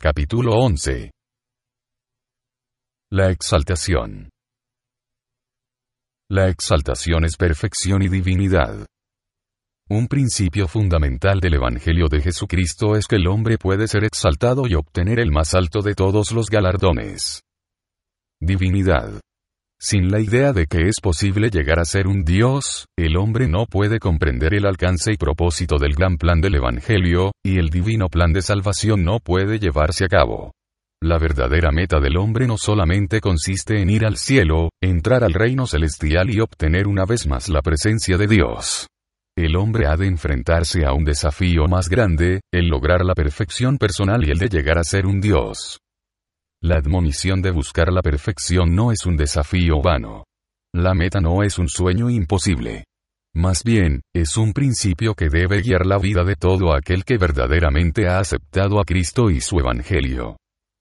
Capítulo 11 La exaltación La exaltación es perfección y divinidad. Un principio fundamental del Evangelio de Jesucristo es que el hombre puede ser exaltado y obtener el más alto de todos los galardones. Divinidad. Sin la idea de que es posible llegar a ser un Dios, el hombre no puede comprender el alcance y propósito del gran plan del Evangelio, y el divino plan de salvación no puede llevarse a cabo. La verdadera meta del hombre no solamente consiste en ir al cielo, entrar al reino celestial y obtener una vez más la presencia de Dios. El hombre ha de enfrentarse a un desafío más grande, el lograr la perfección personal y el de llegar a ser un Dios. La admonición de buscar la perfección no es un desafío vano. La meta no es un sueño imposible. Más bien, es un principio que debe guiar la vida de todo aquel que verdaderamente ha aceptado a Cristo y su Evangelio.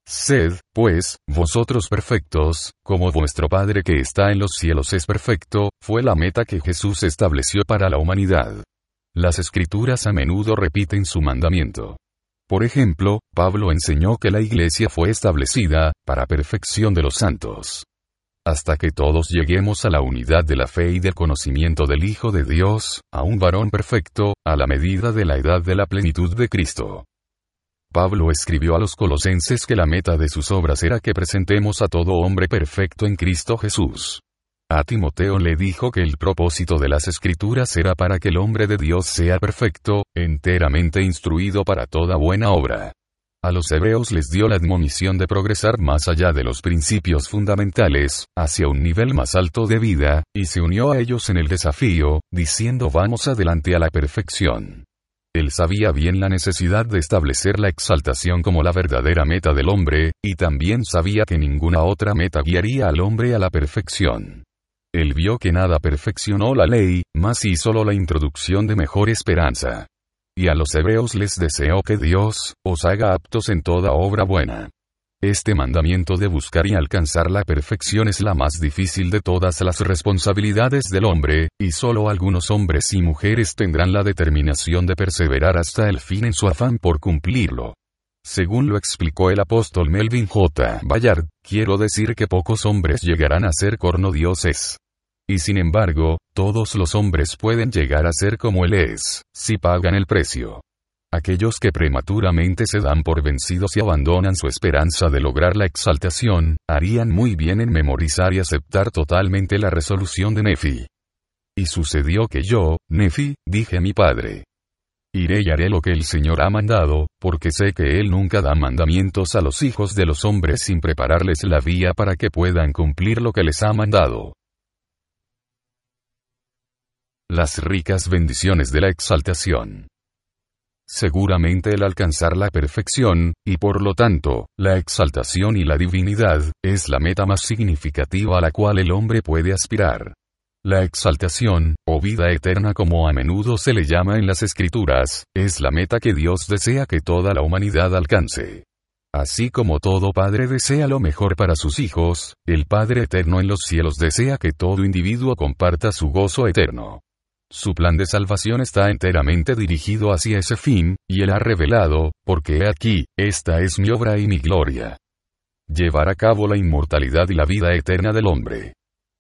Sed, pues, vosotros perfectos, como vuestro Padre que está en los cielos es perfecto, fue la meta que Jesús estableció para la humanidad. Las escrituras a menudo repiten su mandamiento. Por ejemplo, Pablo enseñó que la iglesia fue establecida, para perfección de los santos. Hasta que todos lleguemos a la unidad de la fe y del conocimiento del Hijo de Dios, a un varón perfecto, a la medida de la edad de la plenitud de Cristo. Pablo escribió a los colosenses que la meta de sus obras era que presentemos a todo hombre perfecto en Cristo Jesús. A Timoteo le dijo que el propósito de las escrituras era para que el hombre de Dios sea perfecto, enteramente instruido para toda buena obra. A los hebreos les dio la admonición de progresar más allá de los principios fundamentales, hacia un nivel más alto de vida, y se unió a ellos en el desafío, diciendo vamos adelante a la perfección. Él sabía bien la necesidad de establecer la exaltación como la verdadera meta del hombre, y también sabía que ninguna otra meta guiaría al hombre a la perfección. Él vio que nada perfeccionó la ley, más y solo la introducción de mejor esperanza. Y a los hebreos les deseó que Dios, os haga aptos en toda obra buena. Este mandamiento de buscar y alcanzar la perfección es la más difícil de todas las responsabilidades del hombre, y solo algunos hombres y mujeres tendrán la determinación de perseverar hasta el fin en su afán por cumplirlo. Según lo explicó el apóstol Melvin J. Bayard, quiero decir que pocos hombres llegarán a ser cornodioses. Y sin embargo, todos los hombres pueden llegar a ser como Él es, si pagan el precio. Aquellos que prematuramente se dan por vencidos y abandonan su esperanza de lograr la exaltación, harían muy bien en memorizar y aceptar totalmente la resolución de Nefi. Y sucedió que yo, Nefi, dije a mi padre. Iré y haré lo que el Señor ha mandado, porque sé que Él nunca da mandamientos a los hijos de los hombres sin prepararles la vía para que puedan cumplir lo que les ha mandado. Las ricas bendiciones de la exaltación. Seguramente el alcanzar la perfección, y por lo tanto, la exaltación y la divinidad, es la meta más significativa a la cual el hombre puede aspirar. La exaltación, o vida eterna como a menudo se le llama en las escrituras, es la meta que Dios desea que toda la humanidad alcance. Así como todo padre desea lo mejor para sus hijos, el Padre Eterno en los cielos desea que todo individuo comparta su gozo eterno. Su plan de salvación está enteramente dirigido hacia ese fin, y él ha revelado, porque he aquí, esta es mi obra y mi gloria. Llevar a cabo la inmortalidad y la vida eterna del hombre.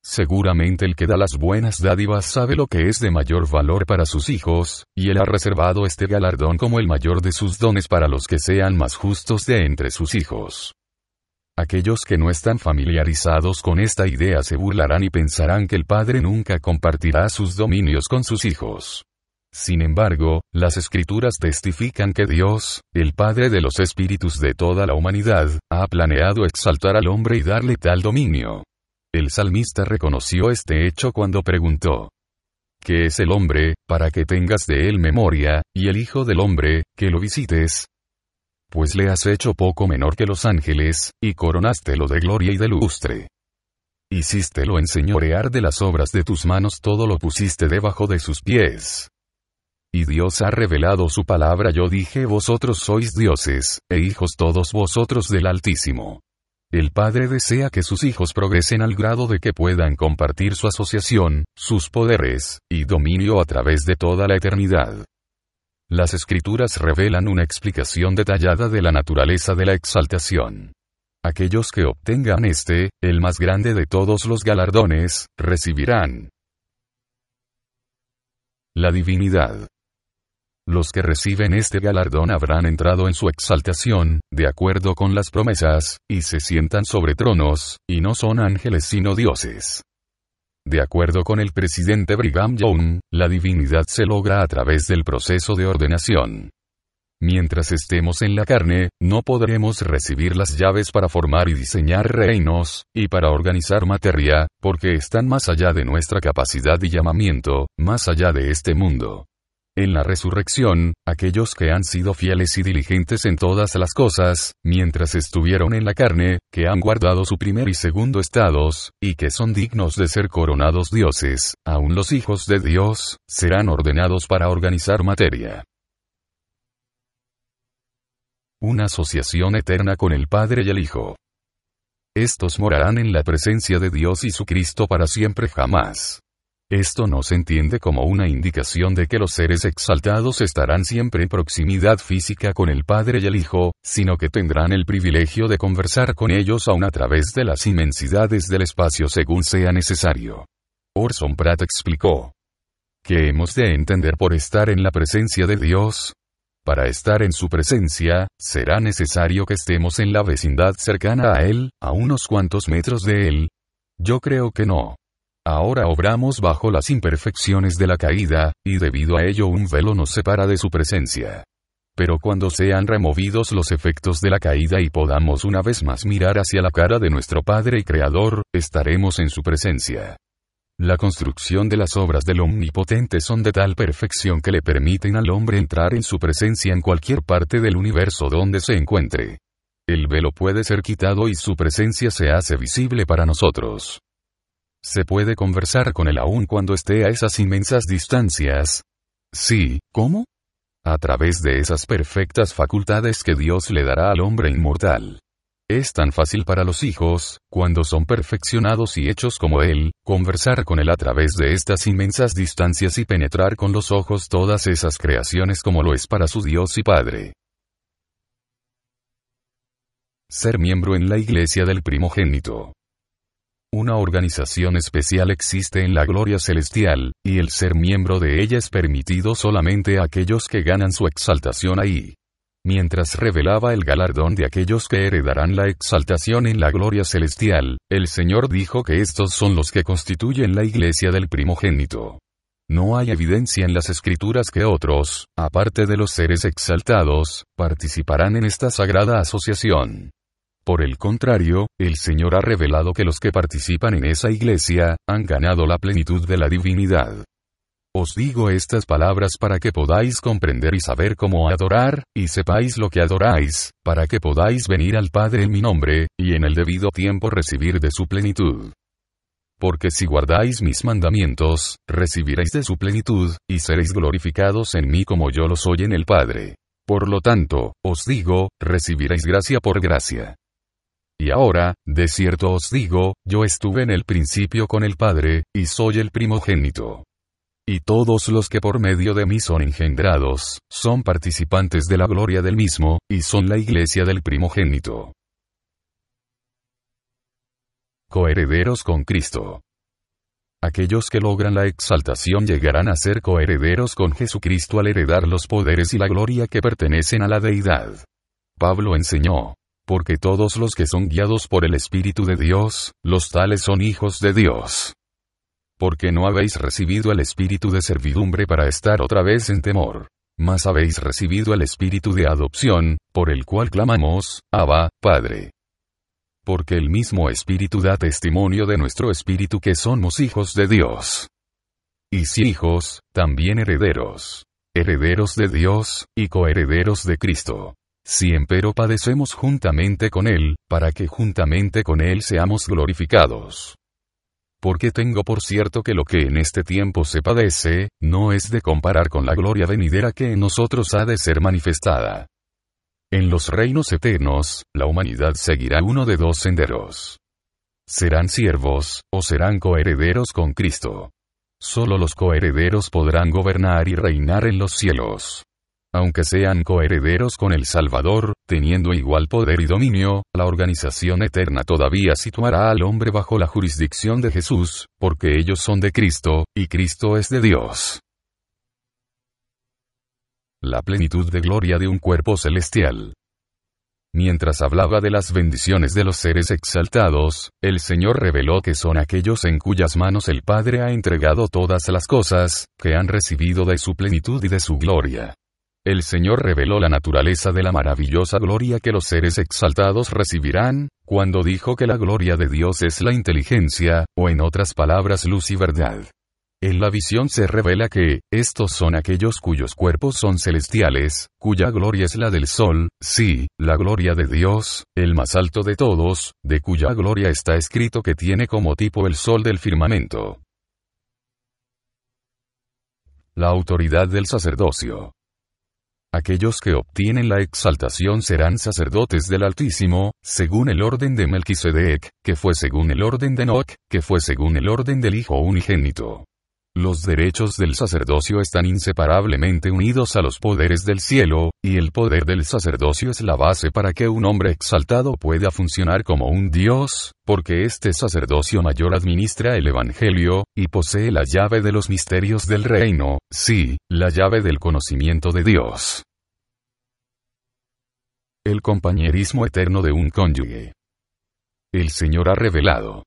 Seguramente el que da las buenas dádivas sabe lo que es de mayor valor para sus hijos, y él ha reservado este galardón como el mayor de sus dones para los que sean más justos de entre sus hijos. Aquellos que no están familiarizados con esta idea se burlarán y pensarán que el Padre nunca compartirá sus dominios con sus hijos. Sin embargo, las escrituras testifican que Dios, el Padre de los espíritus de toda la humanidad, ha planeado exaltar al hombre y darle tal dominio. El salmista reconoció este hecho cuando preguntó, que es el hombre, para que tengas de él memoria, y el Hijo del hombre, que lo visites. Pues le has hecho poco menor que los ángeles, y coronástelo de gloria y de lustre. Hicístelo enseñorear de las obras de tus manos, todo lo pusiste debajo de sus pies. Y Dios ha revelado su palabra, yo dije, vosotros sois dioses, e hijos todos vosotros del Altísimo. El Padre desea que sus hijos progresen al grado de que puedan compartir su asociación, sus poderes, y dominio a través de toda la eternidad. Las escrituras revelan una explicación detallada de la naturaleza de la exaltación. Aquellos que obtengan este, el más grande de todos los galardones, recibirán la divinidad. Los que reciben este galardón habrán entrado en su exaltación, de acuerdo con las promesas, y se sientan sobre tronos, y no son ángeles sino dioses. De acuerdo con el presidente Brigham Young, la divinidad se logra a través del proceso de ordenación. Mientras estemos en la carne, no podremos recibir las llaves para formar y diseñar reinos, y para organizar materia, porque están más allá de nuestra capacidad y llamamiento, más allá de este mundo. En la resurrección, aquellos que han sido fieles y diligentes en todas las cosas, mientras estuvieron en la carne, que han guardado su primer y segundo estados, y que son dignos de ser coronados dioses, aun los hijos de Dios, serán ordenados para organizar materia. Una asociación eterna con el Padre y el Hijo. Estos morarán en la presencia de Dios y su Cristo para siempre jamás. Esto no se entiende como una indicación de que los seres exaltados estarán siempre en proximidad física con el Padre y el Hijo, sino que tendrán el privilegio de conversar con ellos aún a través de las inmensidades del espacio según sea necesario. Orson Pratt explicó. ¿Qué hemos de entender por estar en la presencia de Dios? Para estar en su presencia, será necesario que estemos en la vecindad cercana a Él, a unos cuantos metros de Él. Yo creo que no. Ahora obramos bajo las imperfecciones de la caída, y debido a ello un velo nos separa de su presencia. Pero cuando sean removidos los efectos de la caída y podamos una vez más mirar hacia la cara de nuestro Padre y Creador, estaremos en su presencia. La construcción de las obras del Omnipotente son de tal perfección que le permiten al hombre entrar en su presencia en cualquier parte del universo donde se encuentre. El velo puede ser quitado y su presencia se hace visible para nosotros. Se puede conversar con él aún cuando esté a esas inmensas distancias. Sí, ¿cómo? A través de esas perfectas facultades que Dios le dará al hombre inmortal. Es tan fácil para los hijos, cuando son perfeccionados y hechos como Él, conversar con Él a través de estas inmensas distancias y penetrar con los ojos todas esas creaciones como lo es para su Dios y Padre. Ser miembro en la iglesia del primogénito. Una organización especial existe en la gloria celestial, y el ser miembro de ella es permitido solamente a aquellos que ganan su exaltación ahí. Mientras revelaba el galardón de aquellos que heredarán la exaltación en la gloria celestial, el Señor dijo que estos son los que constituyen la iglesia del primogénito. No hay evidencia en las escrituras que otros, aparte de los seres exaltados, participarán en esta sagrada asociación. Por el contrario, el Señor ha revelado que los que participan en esa iglesia, han ganado la plenitud de la divinidad. Os digo estas palabras para que podáis comprender y saber cómo adorar, y sepáis lo que adoráis, para que podáis venir al Padre en mi nombre, y en el debido tiempo recibir de su plenitud. Porque si guardáis mis mandamientos, recibiréis de su plenitud, y seréis glorificados en mí como yo lo soy en el Padre. Por lo tanto, os digo, recibiréis gracia por gracia. Y ahora, de cierto os digo, yo estuve en el principio con el Padre, y soy el primogénito. Y todos los que por medio de mí son engendrados, son participantes de la gloria del mismo, y son la iglesia del primogénito. Coherederos con Cristo. Aquellos que logran la exaltación llegarán a ser coherederos con Jesucristo al heredar los poderes y la gloria que pertenecen a la deidad. Pablo enseñó, porque todos los que son guiados por el Espíritu de Dios, los tales son hijos de Dios. Porque no habéis recibido el espíritu de servidumbre para estar otra vez en temor, mas habéis recibido el espíritu de adopción, por el cual clamamos, Abba, Padre. Porque el mismo espíritu da testimonio de nuestro espíritu que somos hijos de Dios. y si hijos, también herederos. Herederos de Dios, y coherederos de Cristo. Si empero padecemos juntamente con Él, para que juntamente con Él seamos glorificados. Porque tengo por cierto que lo que en este tiempo se padece, no es de comparar con la gloria venidera que en nosotros ha de ser manifestada. En los reinos eternos, la humanidad seguirá uno de dos senderos. Serán siervos, o serán coherederos con Cristo. Solo los coherederos podrán gobernar y reinar en los cielos. Aunque sean coherederos con el Salvador, teniendo igual poder y dominio, la organización eterna todavía situará al hombre bajo la jurisdicción de Jesús, porque ellos son de Cristo, y Cristo es de Dios. La plenitud de gloria de un cuerpo celestial. Mientras hablaba de las bendiciones de los seres exaltados, el Señor reveló que son aquellos en cuyas manos el Padre ha entregado todas las cosas, que han recibido de su plenitud y de su gloria. El Señor reveló la naturaleza de la maravillosa gloria que los seres exaltados recibirán, cuando dijo que la gloria de Dios es la inteligencia, o en otras palabras luz y verdad. En la visión se revela que, estos son aquellos cuyos cuerpos son celestiales, cuya gloria es la del sol, sí, la gloria de Dios, el más alto de todos, de cuya gloria está escrito que tiene como tipo el sol del firmamento. La autoridad del sacerdocio. Aquellos que obtienen la exaltación serán sacerdotes del Altísimo, según el orden de Melquisedec, que fue según el orden de Enoch, que fue según el orden del Hijo unigénito. Los derechos del sacerdocio están inseparablemente unidos a los poderes del cielo, y el poder del sacerdocio es la base para que un hombre exaltado pueda funcionar como un Dios, porque este sacerdocio mayor administra el Evangelio, y posee la llave de los misterios del reino, sí, la llave del conocimiento de Dios. El compañerismo eterno de un cónyuge. El Señor ha revelado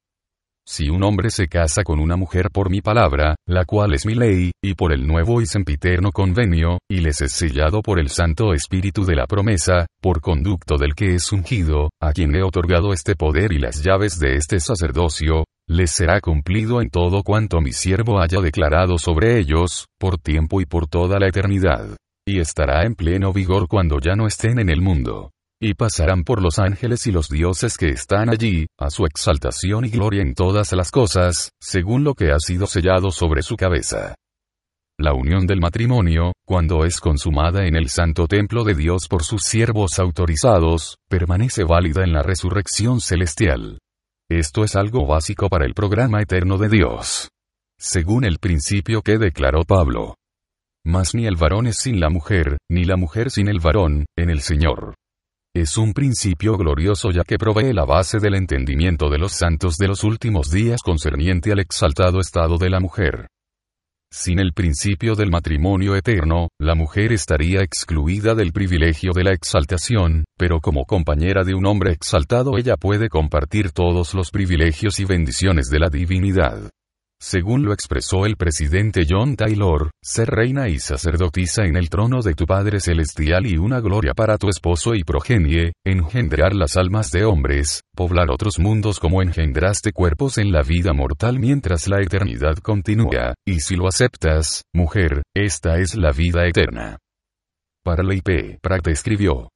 si un hombre se casa con una mujer por mi palabra, la cual es mi ley, y por el nuevo y sempiterno convenio, y les es sellado por el Santo Espíritu de la promesa, por conducto del que es ungido, a quien he otorgado este poder y las llaves de este sacerdocio, les será cumplido en todo cuanto mi siervo haya declarado sobre ellos, por tiempo y por toda la eternidad. Y estará en pleno vigor cuando ya no estén en el mundo y pasarán por los ángeles y los dioses que están allí, a su exaltación y gloria en todas las cosas, según lo que ha sido sellado sobre su cabeza. La unión del matrimonio, cuando es consumada en el santo templo de Dios por sus siervos autorizados, permanece válida en la resurrección celestial. Esto es algo básico para el programa eterno de Dios. Según el principio que declaró Pablo. Mas ni el varón es sin la mujer, ni la mujer sin el varón, en el Señor. Es un principio glorioso ya que provee la base del entendimiento de los santos de los últimos días concerniente al exaltado estado de la mujer. Sin el principio del matrimonio eterno, la mujer estaría excluida del privilegio de la exaltación, pero como compañera de un hombre exaltado ella puede compartir todos los privilegios y bendiciones de la divinidad. Según lo expresó el presidente John Taylor, ser reina y sacerdotisa en el trono de tu Padre Celestial y una gloria para tu esposo y progenie, engendrar las almas de hombres, poblar otros mundos como engendraste cuerpos en la vida mortal mientras la eternidad continúa, y si lo aceptas, mujer, esta es la vida eterna. Para la IP, Pratt escribió,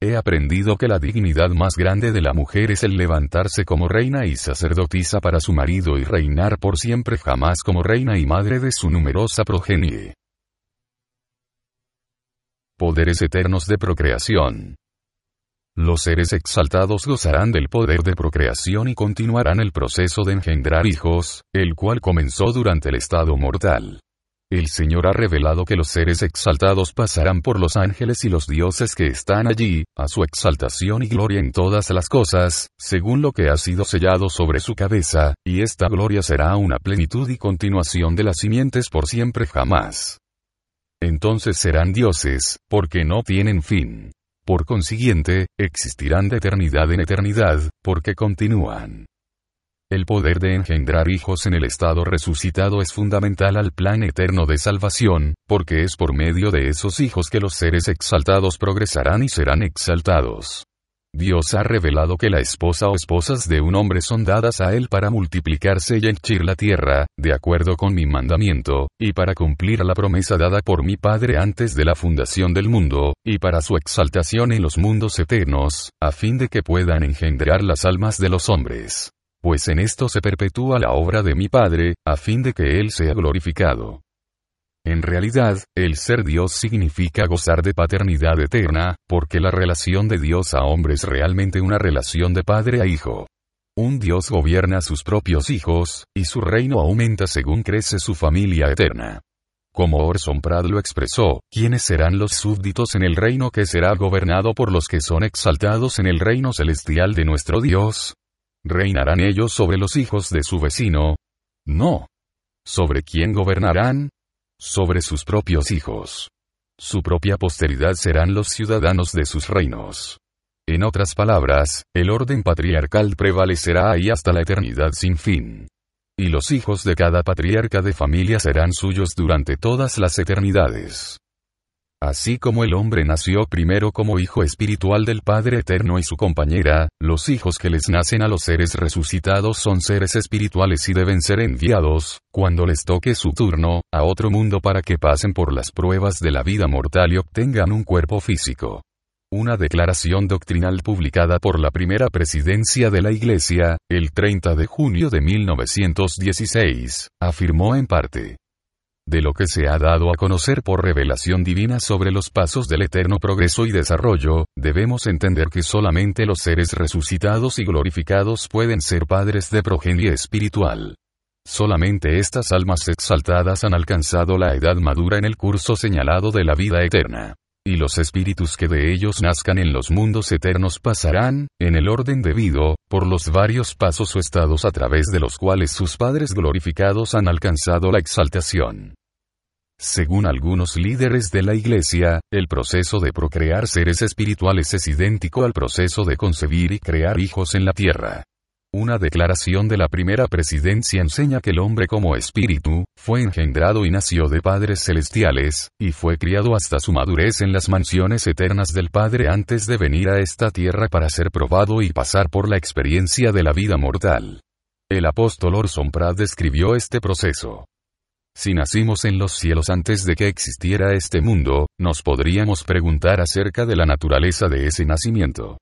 He aprendido que la dignidad más grande de la mujer es el levantarse como reina y sacerdotisa para su marido y reinar por siempre jamás como reina y madre de su numerosa progenie. Poderes eternos de procreación. Los seres exaltados gozarán del poder de procreación y continuarán el proceso de engendrar hijos, el cual comenzó durante el estado mortal. El Señor ha revelado que los seres exaltados pasarán por los ángeles y los dioses que están allí, a su exaltación y gloria en todas las cosas, según lo que ha sido sellado sobre su cabeza, y esta gloria será una plenitud y continuación de las simientes por siempre jamás. Entonces serán dioses, porque no tienen fin. Por consiguiente, existirán de eternidad en eternidad, porque continúan. El poder de engendrar hijos en el estado resucitado es fundamental al plan eterno de salvación, porque es por medio de esos hijos que los seres exaltados progresarán y serán exaltados. Dios ha revelado que la esposa o esposas de un hombre son dadas a él para multiplicarse y henchir la tierra, de acuerdo con mi mandamiento, y para cumplir la promesa dada por mi Padre antes de la fundación del mundo, y para su exaltación en los mundos eternos, a fin de que puedan engendrar las almas de los hombres. Pues en esto se perpetúa la obra de mi Padre, a fin de que Él sea glorificado. En realidad, el ser Dios significa gozar de paternidad eterna, porque la relación de Dios a hombre es realmente una relación de padre a hijo. Un Dios gobierna a sus propios hijos, y su reino aumenta según crece su familia eterna. Como Orson Pratt lo expresó, ¿quiénes serán los súbditos en el reino que será gobernado por los que son exaltados en el reino celestial de nuestro Dios? ¿Reinarán ellos sobre los hijos de su vecino? No. ¿Sobre quién gobernarán? sobre sus propios hijos. Su propia posteridad serán los ciudadanos de sus reinos. En otras palabras, el orden patriarcal prevalecerá ahí hasta la eternidad sin fin. Y los hijos de cada patriarca de familia serán suyos durante todas las eternidades. Así como el hombre nació primero como hijo espiritual del Padre Eterno y su compañera, los hijos que les nacen a los seres resucitados son seres espirituales y deben ser enviados, cuando les toque su turno, a otro mundo para que pasen por las pruebas de la vida mortal y obtengan un cuerpo físico. Una declaración doctrinal publicada por la primera presidencia de la Iglesia, el 30 de junio de 1916, afirmó en parte, de lo que se ha dado a conocer por revelación divina sobre los pasos del eterno progreso y desarrollo, debemos entender que solamente los seres resucitados y glorificados pueden ser padres de progenie espiritual. Solamente estas almas exaltadas han alcanzado la edad madura en el curso señalado de la vida eterna. Y los espíritus que de ellos nazcan en los mundos eternos pasarán, en el orden debido, por los varios pasos o estados a través de los cuales sus padres glorificados han alcanzado la exaltación. Según algunos líderes de la Iglesia, el proceso de procrear seres espirituales es idéntico al proceso de concebir y crear hijos en la tierra. Una declaración de la primera presidencia enseña que el hombre como espíritu, fue engendrado y nació de padres celestiales, y fue criado hasta su madurez en las mansiones eternas del Padre antes de venir a esta tierra para ser probado y pasar por la experiencia de la vida mortal. El apóstol Orson Pratt describió este proceso. Si nacimos en los cielos antes de que existiera este mundo, nos podríamos preguntar acerca de la naturaleza de ese nacimiento.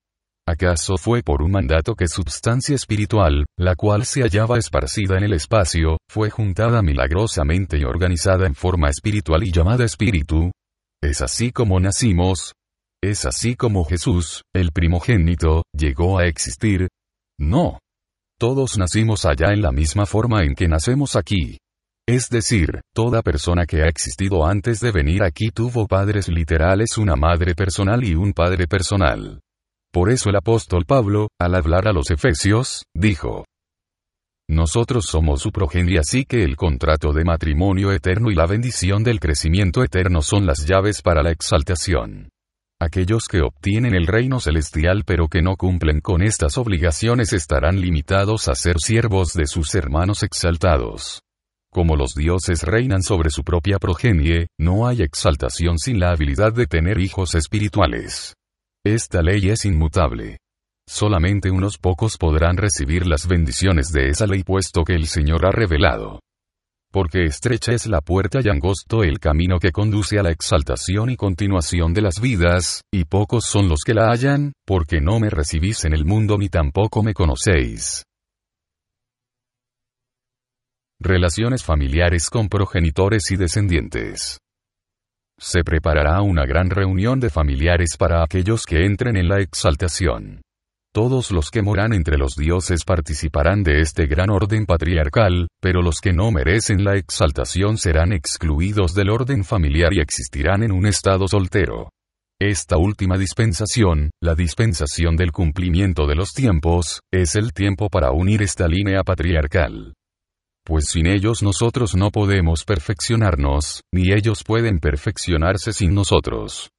¿Acaso fue por un mandato que substancia espiritual, la cual se hallaba esparcida en el espacio, fue juntada milagrosamente y organizada en forma espiritual y llamada espíritu? ¿Es así como nacimos? ¿Es así como Jesús, el primogénito, llegó a existir? No. Todos nacimos allá en la misma forma en que nacemos aquí. Es decir, toda persona que ha existido antes de venir aquí tuvo padres literales, una madre personal y un padre personal. Por eso el apóstol Pablo, al hablar a los Efesios, dijo, nosotros somos su progenie así que el contrato de matrimonio eterno y la bendición del crecimiento eterno son las llaves para la exaltación. Aquellos que obtienen el reino celestial pero que no cumplen con estas obligaciones estarán limitados a ser siervos de sus hermanos exaltados. Como los dioses reinan sobre su propia progenie, no hay exaltación sin la habilidad de tener hijos espirituales. Esta ley es inmutable. Solamente unos pocos podrán recibir las bendiciones de esa ley puesto que el Señor ha revelado. Porque estrecha es la puerta y angosto el camino que conduce a la exaltación y continuación de las vidas, y pocos son los que la hallan, porque no me recibís en el mundo ni tampoco me conocéis. Relaciones familiares con progenitores y descendientes. Se preparará una gran reunión de familiares para aquellos que entren en la exaltación. Todos los que moran entre los dioses participarán de este gran orden patriarcal, pero los que no merecen la exaltación serán excluidos del orden familiar y existirán en un estado soltero. Esta última dispensación, la dispensación del cumplimiento de los tiempos, es el tiempo para unir esta línea patriarcal pues sin ellos nosotros no podemos perfeccionarnos, ni ellos pueden perfeccionarse sin nosotros.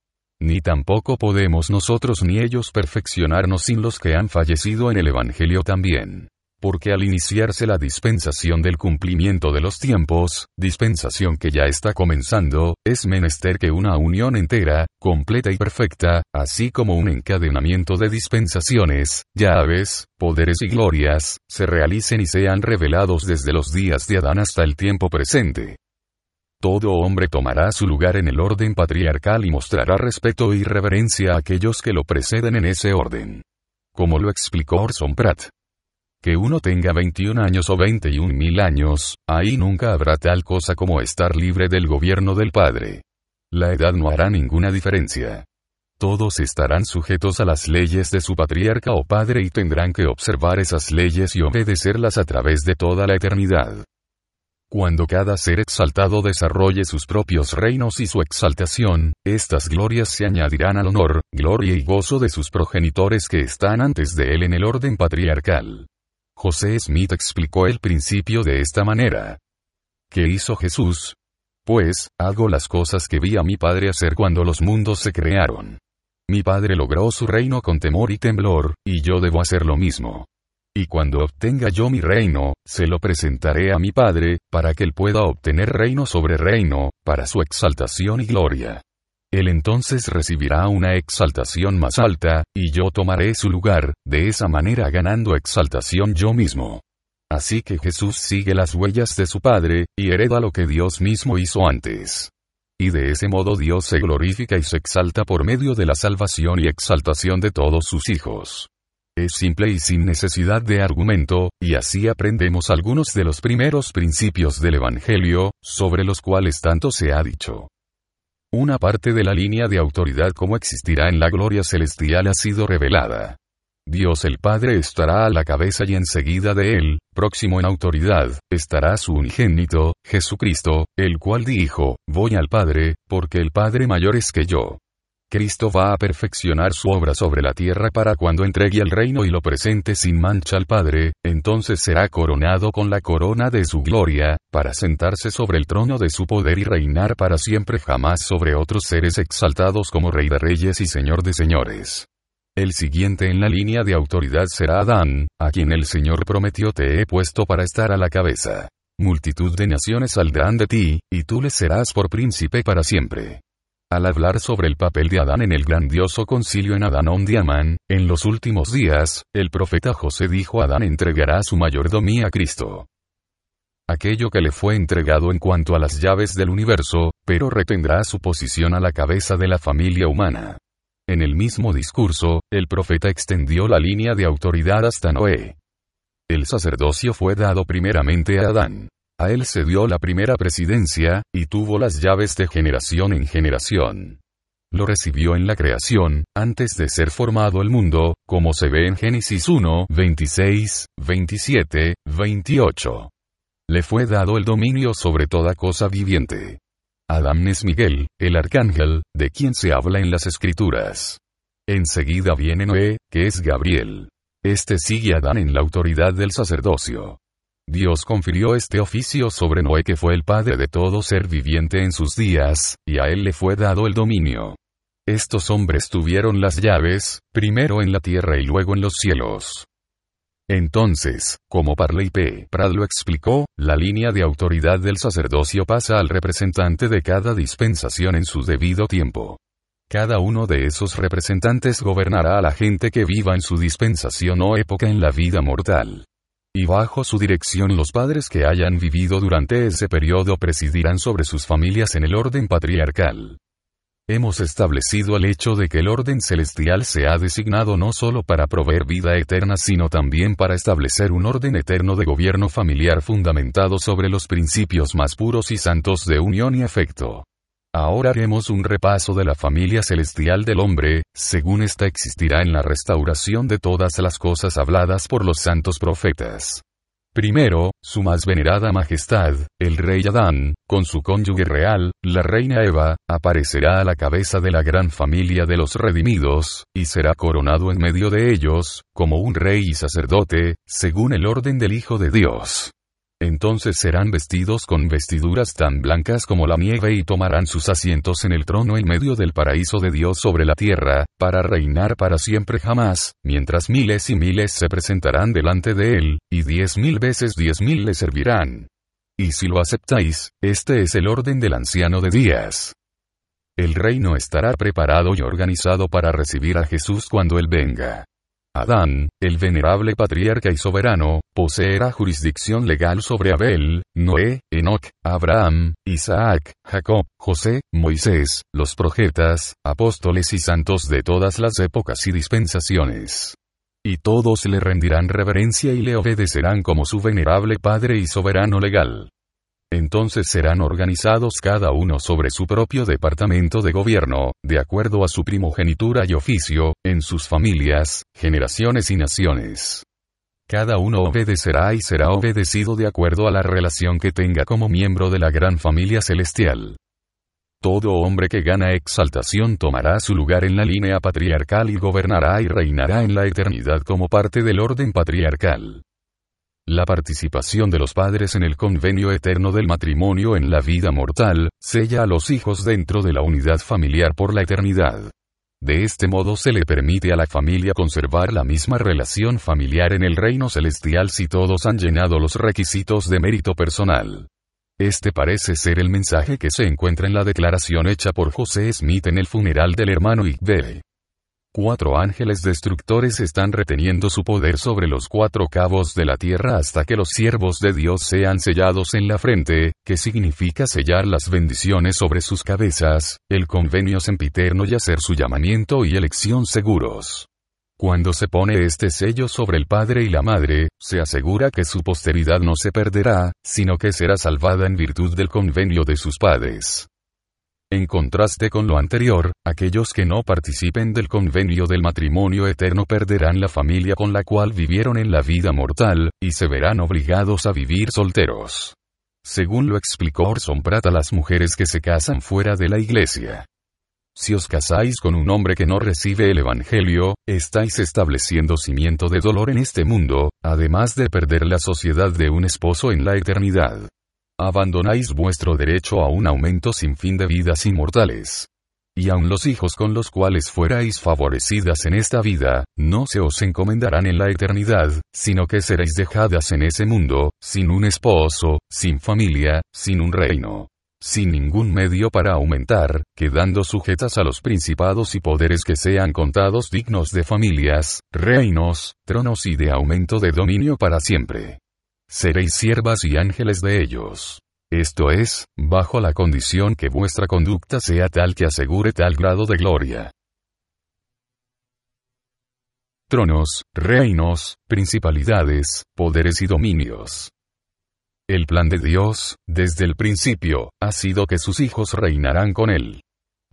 Ni tampoco podemos nosotros ni ellos perfeccionarnos sin los que han fallecido en el Evangelio también. Porque al iniciarse la dispensación del cumplimiento de los tiempos, dispensación que ya está comenzando, es menester que una unión entera, completa y perfecta, así como un encadenamiento de dispensaciones, llaves, poderes y glorias, se realicen y sean revelados desde los días de Adán hasta el tiempo presente. Todo hombre tomará su lugar en el orden patriarcal y mostrará respeto y reverencia a aquellos que lo preceden en ese orden. Como lo explicó Orson Pratt. Que uno tenga 21 años o 21 mil años, ahí nunca habrá tal cosa como estar libre del gobierno del Padre. La edad no hará ninguna diferencia. Todos estarán sujetos a las leyes de su patriarca o padre y tendrán que observar esas leyes y obedecerlas a través de toda la eternidad. Cuando cada ser exaltado desarrolle sus propios reinos y su exaltación, estas glorias se añadirán al honor, gloria y gozo de sus progenitores que están antes de él en el orden patriarcal. José Smith explicó el principio de esta manera. ¿Qué hizo Jesús? Pues, hago las cosas que vi a mi Padre hacer cuando los mundos se crearon. Mi Padre logró su reino con temor y temblor, y yo debo hacer lo mismo. Y cuando obtenga yo mi reino, se lo presentaré a mi Padre, para que él pueda obtener reino sobre reino, para su exaltación y gloria. Él entonces recibirá una exaltación más alta, y yo tomaré su lugar, de esa manera ganando exaltación yo mismo. Así que Jesús sigue las huellas de su Padre, y hereda lo que Dios mismo hizo antes. Y de ese modo Dios se glorifica y se exalta por medio de la salvación y exaltación de todos sus hijos. Es simple y sin necesidad de argumento, y así aprendemos algunos de los primeros principios del Evangelio, sobre los cuales tanto se ha dicho. Una parte de la línea de autoridad como existirá en la gloria celestial ha sido revelada. Dios el Padre estará a la cabeza y enseguida de él, próximo en autoridad, estará su unigénito, Jesucristo, el cual dijo, voy al Padre, porque el Padre mayor es que yo. Cristo va a perfeccionar su obra sobre la tierra para cuando entregue el reino y lo presente sin mancha al Padre, entonces será coronado con la corona de su gloria, para sentarse sobre el trono de su poder y reinar para siempre jamás sobre otros seres exaltados como Rey de Reyes y Señor de Señores. El siguiente en la línea de autoridad será Adán, a quien el Señor prometió te he puesto para estar a la cabeza. Multitud de naciones saldrán de ti, y tú les serás por príncipe para siempre. Al hablar sobre el papel de Adán en el grandioso concilio en Adán on Diamán, en los últimos días, el profeta José dijo Adán entregará su mayordomía a Cristo. Aquello que le fue entregado en cuanto a las llaves del universo, pero retendrá su posición a la cabeza de la familia humana. En el mismo discurso, el profeta extendió la línea de autoridad hasta Noé. El sacerdocio fue dado primeramente a Adán. A él se dio la primera presidencia, y tuvo las llaves de generación en generación. Lo recibió en la creación, antes de ser formado el mundo, como se ve en Génesis 1, 26, 27, 28. Le fue dado el dominio sobre toda cosa viviente. Adán es Miguel, el arcángel, de quien se habla en las escrituras. Enseguida viene Noé, que es Gabriel. Este sigue a Adán en la autoridad del sacerdocio. Dios confirió este oficio sobre Noé que fue el padre de todo ser viviente en sus días, y a él le fue dado el dominio. Estos hombres tuvieron las llaves, primero en la tierra y luego en los cielos. Entonces, como Parley P. Prad lo explicó, la línea de autoridad del sacerdocio pasa al representante de cada dispensación en su debido tiempo. Cada uno de esos representantes gobernará a la gente que viva en su dispensación o época en la vida mortal y bajo su dirección los padres que hayan vivido durante ese periodo presidirán sobre sus familias en el orden patriarcal. Hemos establecido el hecho de que el orden celestial se ha designado no solo para proveer vida eterna sino también para establecer un orden eterno de gobierno familiar fundamentado sobre los principios más puros y santos de unión y afecto. Ahora haremos un repaso de la familia celestial del hombre, según ésta existirá en la restauración de todas las cosas habladas por los santos profetas. Primero, su más venerada majestad, el rey Adán, con su cónyuge real, la reina Eva, aparecerá a la cabeza de la gran familia de los redimidos, y será coronado en medio de ellos, como un rey y sacerdote, según el orden del Hijo de Dios. Entonces serán vestidos con vestiduras tan blancas como la nieve y tomarán sus asientos en el trono en medio del paraíso de Dios sobre la tierra, para reinar para siempre jamás, mientras miles y miles se presentarán delante de él, y diez mil veces diez mil le servirán. Y si lo aceptáis, este es el orden del anciano de días. El reino estará preparado y organizado para recibir a Jesús cuando Él venga. Adán, el venerable patriarca y soberano, poseerá jurisdicción legal sobre Abel, Noé, Enoch, Abraham, Isaac, Jacob, José, Moisés, los profetas, apóstoles y santos de todas las épocas y dispensaciones. Y todos le rendirán reverencia y le obedecerán como su venerable Padre y soberano legal. Entonces serán organizados cada uno sobre su propio departamento de gobierno, de acuerdo a su primogenitura y oficio, en sus familias, generaciones y naciones. Cada uno obedecerá y será obedecido de acuerdo a la relación que tenga como miembro de la gran familia celestial. Todo hombre que gana exaltación tomará su lugar en la línea patriarcal y gobernará y reinará en la eternidad como parte del orden patriarcal. La participación de los padres en el convenio eterno del matrimonio en la vida mortal, sella a los hijos dentro de la unidad familiar por la eternidad. De este modo se le permite a la familia conservar la misma relación familiar en el reino celestial si todos han llenado los requisitos de mérito personal. Este parece ser el mensaje que se encuentra en la declaración hecha por José Smith en el funeral del hermano Igbe cuatro ángeles destructores están reteniendo su poder sobre los cuatro cabos de la tierra hasta que los siervos de Dios sean sellados en la frente, que significa sellar las bendiciones sobre sus cabezas, el convenio sempiterno y hacer su llamamiento y elección seguros. Cuando se pone este sello sobre el padre y la madre, se asegura que su posteridad no se perderá, sino que será salvada en virtud del convenio de sus padres. En contraste con lo anterior, aquellos que no participen del convenio del matrimonio eterno perderán la familia con la cual vivieron en la vida mortal, y se verán obligados a vivir solteros. Según lo explicó Orson Pratt a las mujeres que se casan fuera de la iglesia. Si os casáis con un hombre que no recibe el Evangelio, estáis estableciendo cimiento de dolor en este mundo, además de perder la sociedad de un esposo en la eternidad. Abandonáis vuestro derecho a un aumento sin fin de vidas inmortales. Y aun los hijos con los cuales fuerais favorecidas en esta vida, no se os encomendarán en la eternidad, sino que seréis dejadas en ese mundo, sin un esposo, sin familia, sin un reino sin ningún medio para aumentar, quedando sujetas a los principados y poderes que sean contados dignos de familias, reinos, tronos y de aumento de dominio para siempre. Seréis siervas y ángeles de ellos. Esto es, bajo la condición que vuestra conducta sea tal que asegure tal grado de gloria. Tronos, reinos, principalidades, poderes y dominios. El plan de Dios, desde el principio, ha sido que sus hijos reinarán con él.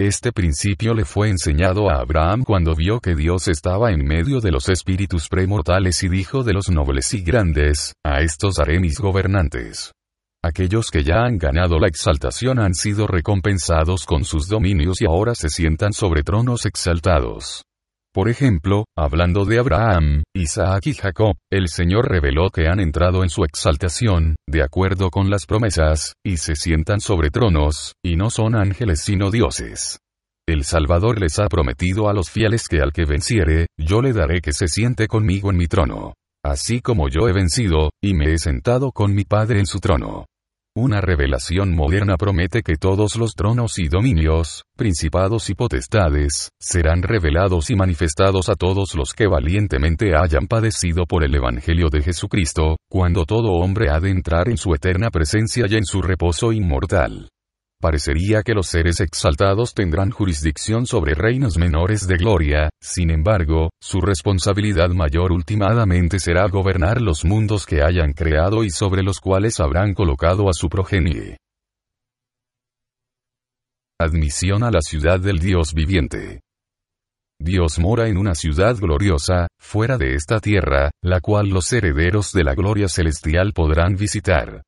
Este principio le fue enseñado a Abraham cuando vio que Dios estaba en medio de los espíritus premortales y dijo de los nobles y grandes, a estos haré mis gobernantes. Aquellos que ya han ganado la exaltación han sido recompensados con sus dominios y ahora se sientan sobre tronos exaltados. Por ejemplo, hablando de Abraham, Isaac y Jacob, el Señor reveló que han entrado en su exaltación, de acuerdo con las promesas, y se sientan sobre tronos, y no son ángeles sino dioses. El Salvador les ha prometido a los fieles que al que venciere, yo le daré que se siente conmigo en mi trono. Así como yo he vencido, y me he sentado con mi Padre en su trono. Una revelación moderna promete que todos los tronos y dominios, principados y potestades, serán revelados y manifestados a todos los que valientemente hayan padecido por el Evangelio de Jesucristo, cuando todo hombre ha de entrar en su eterna presencia y en su reposo inmortal parecería que los seres exaltados tendrán jurisdicción sobre reinos menores de gloria, sin embargo, su responsabilidad mayor últimamente será gobernar los mundos que hayan creado y sobre los cuales habrán colocado a su progenie. Admisión a la ciudad del Dios viviente. Dios mora en una ciudad gloriosa, fuera de esta tierra, la cual los herederos de la gloria celestial podrán visitar.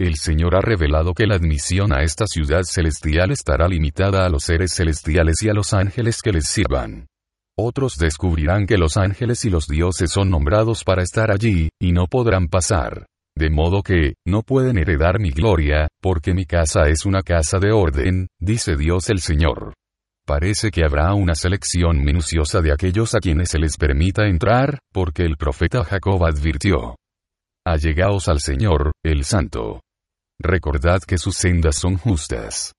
El Señor ha revelado que la admisión a esta ciudad celestial estará limitada a los seres celestiales y a los ángeles que les sirvan. Otros descubrirán que los ángeles y los dioses son nombrados para estar allí, y no podrán pasar. de modo que, no pueden heredar mi gloria, porque mi casa es una casa de orden, dice Dios el Señor. Parece que habrá una selección minuciosa de aquellos a quienes se les permita entrar, porque el profeta Jacob advirtió. Allegaos al Señor, el Santo. Recordad que sus sendas son justas.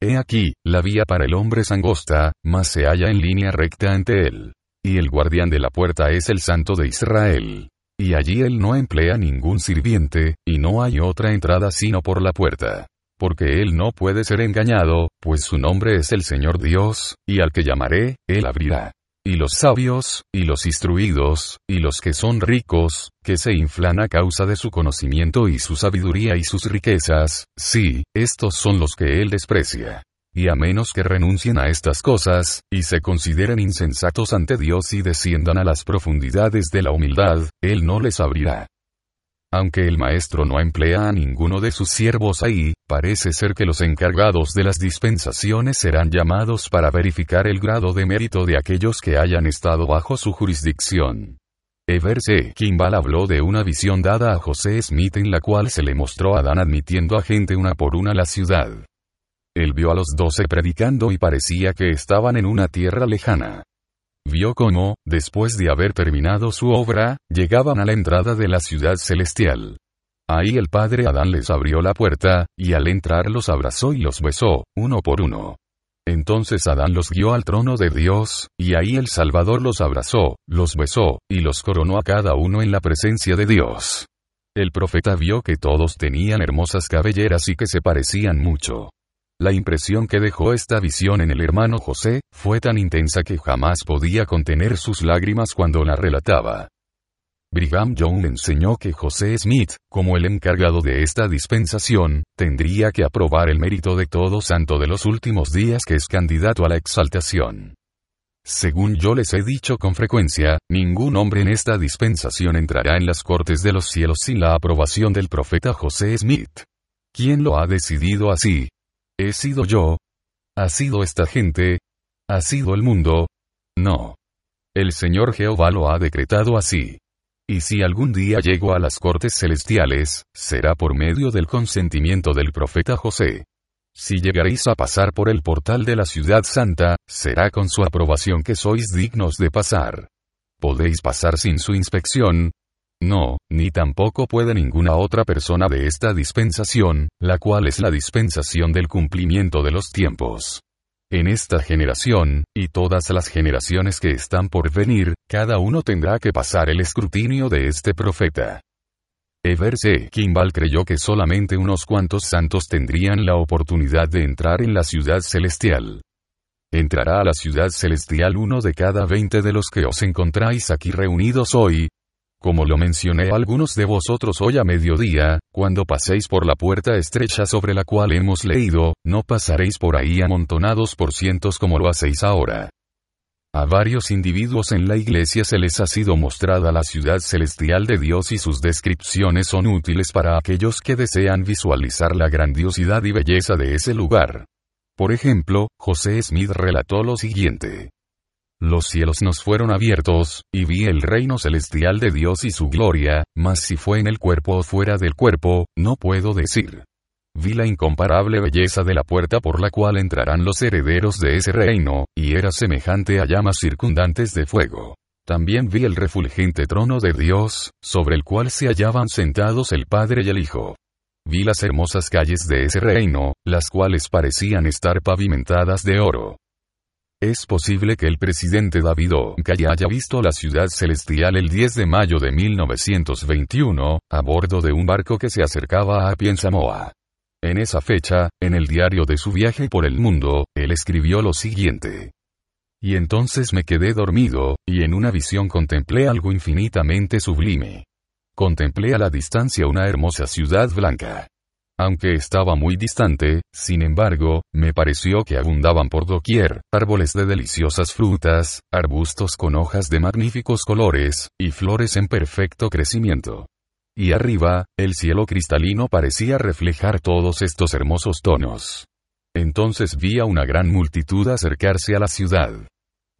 He aquí, la vía para el hombre es angosta, mas se halla en línea recta ante él. Y el guardián de la puerta es el Santo de Israel. Y allí él no emplea ningún sirviente, y no hay otra entrada sino por la puerta. Porque él no puede ser engañado, pues su nombre es el Señor Dios, y al que llamaré, él abrirá y los sabios, y los instruidos, y los que son ricos, que se inflan a causa de su conocimiento y su sabiduría y sus riquezas, sí, estos son los que él desprecia. Y a menos que renuncien a estas cosas, y se consideren insensatos ante Dios y desciendan a las profundidades de la humildad, él no les abrirá. Aunque el maestro no emplea a ninguno de sus siervos ahí, parece ser que los encargados de las dispensaciones serán llamados para verificar el grado de mérito de aquellos que hayan estado bajo su jurisdicción. Everse Kimball habló de una visión dada a José Smith en la cual se le mostró a Adán admitiendo a gente una por una la ciudad. Él vio a los doce predicando y parecía que estaban en una tierra lejana vio cómo, después de haber terminado su obra, llegaban a la entrada de la ciudad celestial. Ahí el padre Adán les abrió la puerta, y al entrar los abrazó y los besó, uno por uno. Entonces Adán los guió al trono de Dios, y ahí el Salvador los abrazó, los besó, y los coronó a cada uno en la presencia de Dios. El profeta vio que todos tenían hermosas cabelleras y que se parecían mucho. La impresión que dejó esta visión en el hermano José, fue tan intensa que jamás podía contener sus lágrimas cuando la relataba. Brigham Young enseñó que José Smith, como el encargado de esta dispensación, tendría que aprobar el mérito de todo santo de los últimos días que es candidato a la exaltación. Según yo les he dicho con frecuencia, ningún hombre en esta dispensación entrará en las cortes de los cielos sin la aprobación del profeta José Smith. ¿Quién lo ha decidido así? ¿He sido yo? ¿Ha sido esta gente? ¿Ha sido el mundo? No. El Señor Jehová lo ha decretado así. Y si algún día llego a las cortes celestiales, será por medio del consentimiento del profeta José. Si llegaréis a pasar por el portal de la ciudad santa, será con su aprobación que sois dignos de pasar. Podéis pasar sin su inspección, no, ni tampoco puede ninguna otra persona de esta dispensación, la cual es la dispensación del cumplimiento de los tiempos. En esta generación, y todas las generaciones que están por venir, cada uno tendrá que pasar el escrutinio de este profeta. Everse Kimball creyó que solamente unos cuantos santos tendrían la oportunidad de entrar en la ciudad celestial. Entrará a la ciudad celestial uno de cada veinte de los que os encontráis aquí reunidos hoy, como lo mencioné a algunos de vosotros hoy a mediodía, cuando paséis por la puerta estrecha sobre la cual hemos leído, no pasaréis por ahí amontonados por cientos como lo hacéis ahora. A varios individuos en la iglesia se les ha sido mostrada la ciudad celestial de Dios y sus descripciones son útiles para aquellos que desean visualizar la grandiosidad y belleza de ese lugar. Por ejemplo, José Smith relató lo siguiente. Los cielos nos fueron abiertos, y vi el reino celestial de Dios y su gloria, mas si fue en el cuerpo o fuera del cuerpo, no puedo decir. Vi la incomparable belleza de la puerta por la cual entrarán los herederos de ese reino, y era semejante a llamas circundantes de fuego. También vi el refulgente trono de Dios, sobre el cual se hallaban sentados el Padre y el Hijo. Vi las hermosas calles de ese reino, las cuales parecían estar pavimentadas de oro. Es posible que el presidente David Oncay haya visto la ciudad celestial el 10 de mayo de 1921, a bordo de un barco que se acercaba a Apien Samoa. En esa fecha, en el diario de su viaje por el mundo, él escribió lo siguiente. Y entonces me quedé dormido, y en una visión contemplé algo infinitamente sublime. Contemplé a la distancia una hermosa ciudad blanca. Aunque estaba muy distante, sin embargo, me pareció que abundaban por doquier, árboles de deliciosas frutas, arbustos con hojas de magníficos colores, y flores en perfecto crecimiento. Y arriba, el cielo cristalino parecía reflejar todos estos hermosos tonos. Entonces vi a una gran multitud acercarse a la ciudad.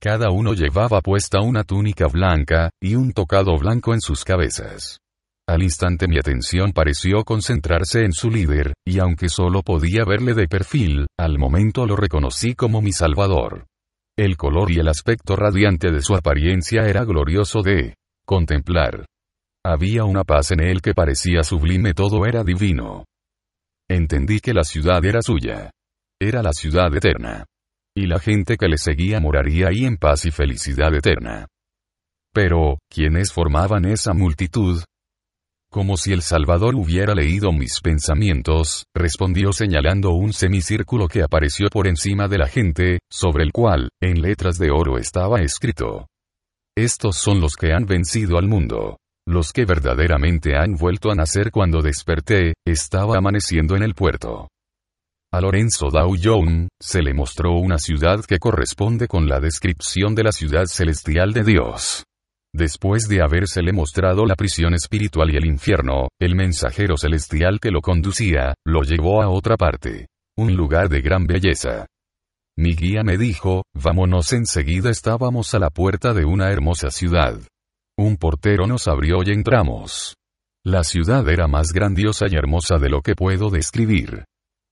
Cada uno llevaba puesta una túnica blanca, y un tocado blanco en sus cabezas. Al instante mi atención pareció concentrarse en su líder, y aunque solo podía verle de perfil, al momento lo reconocí como mi salvador. El color y el aspecto radiante de su apariencia era glorioso de contemplar. Había una paz en él que parecía sublime, todo era divino. Entendí que la ciudad era suya. Era la ciudad eterna. Y la gente que le seguía moraría ahí en paz y felicidad eterna. Pero, ¿quiénes formaban esa multitud? Como si el Salvador hubiera leído mis pensamientos, respondió señalando un semicírculo que apareció por encima de la gente, sobre el cual, en letras de oro estaba escrito. Estos son los que han vencido al mundo. Los que verdaderamente han vuelto a nacer cuando desperté, estaba amaneciendo en el puerto. A Lorenzo Dow Young, se le mostró una ciudad que corresponde con la descripción de la ciudad celestial de Dios. Después de habérsele mostrado la prisión espiritual y el infierno, el mensajero celestial que lo conducía, lo llevó a otra parte. Un lugar de gran belleza. Mi guía me dijo, vámonos enseguida estábamos a la puerta de una hermosa ciudad. Un portero nos abrió y entramos. La ciudad era más grandiosa y hermosa de lo que puedo describir.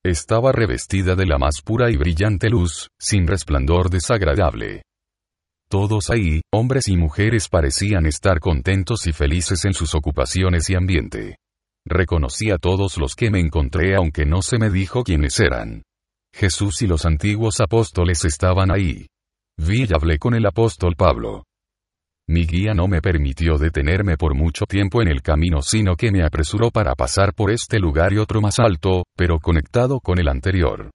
Estaba revestida de la más pura y brillante luz, sin resplandor desagradable. Todos ahí, hombres y mujeres parecían estar contentos y felices en sus ocupaciones y ambiente. Reconocí a todos los que me encontré aunque no se me dijo quiénes eran. Jesús y los antiguos apóstoles estaban ahí. Vi y hablé con el apóstol Pablo. Mi guía no me permitió detenerme por mucho tiempo en el camino, sino que me apresuró para pasar por este lugar y otro más alto, pero conectado con el anterior.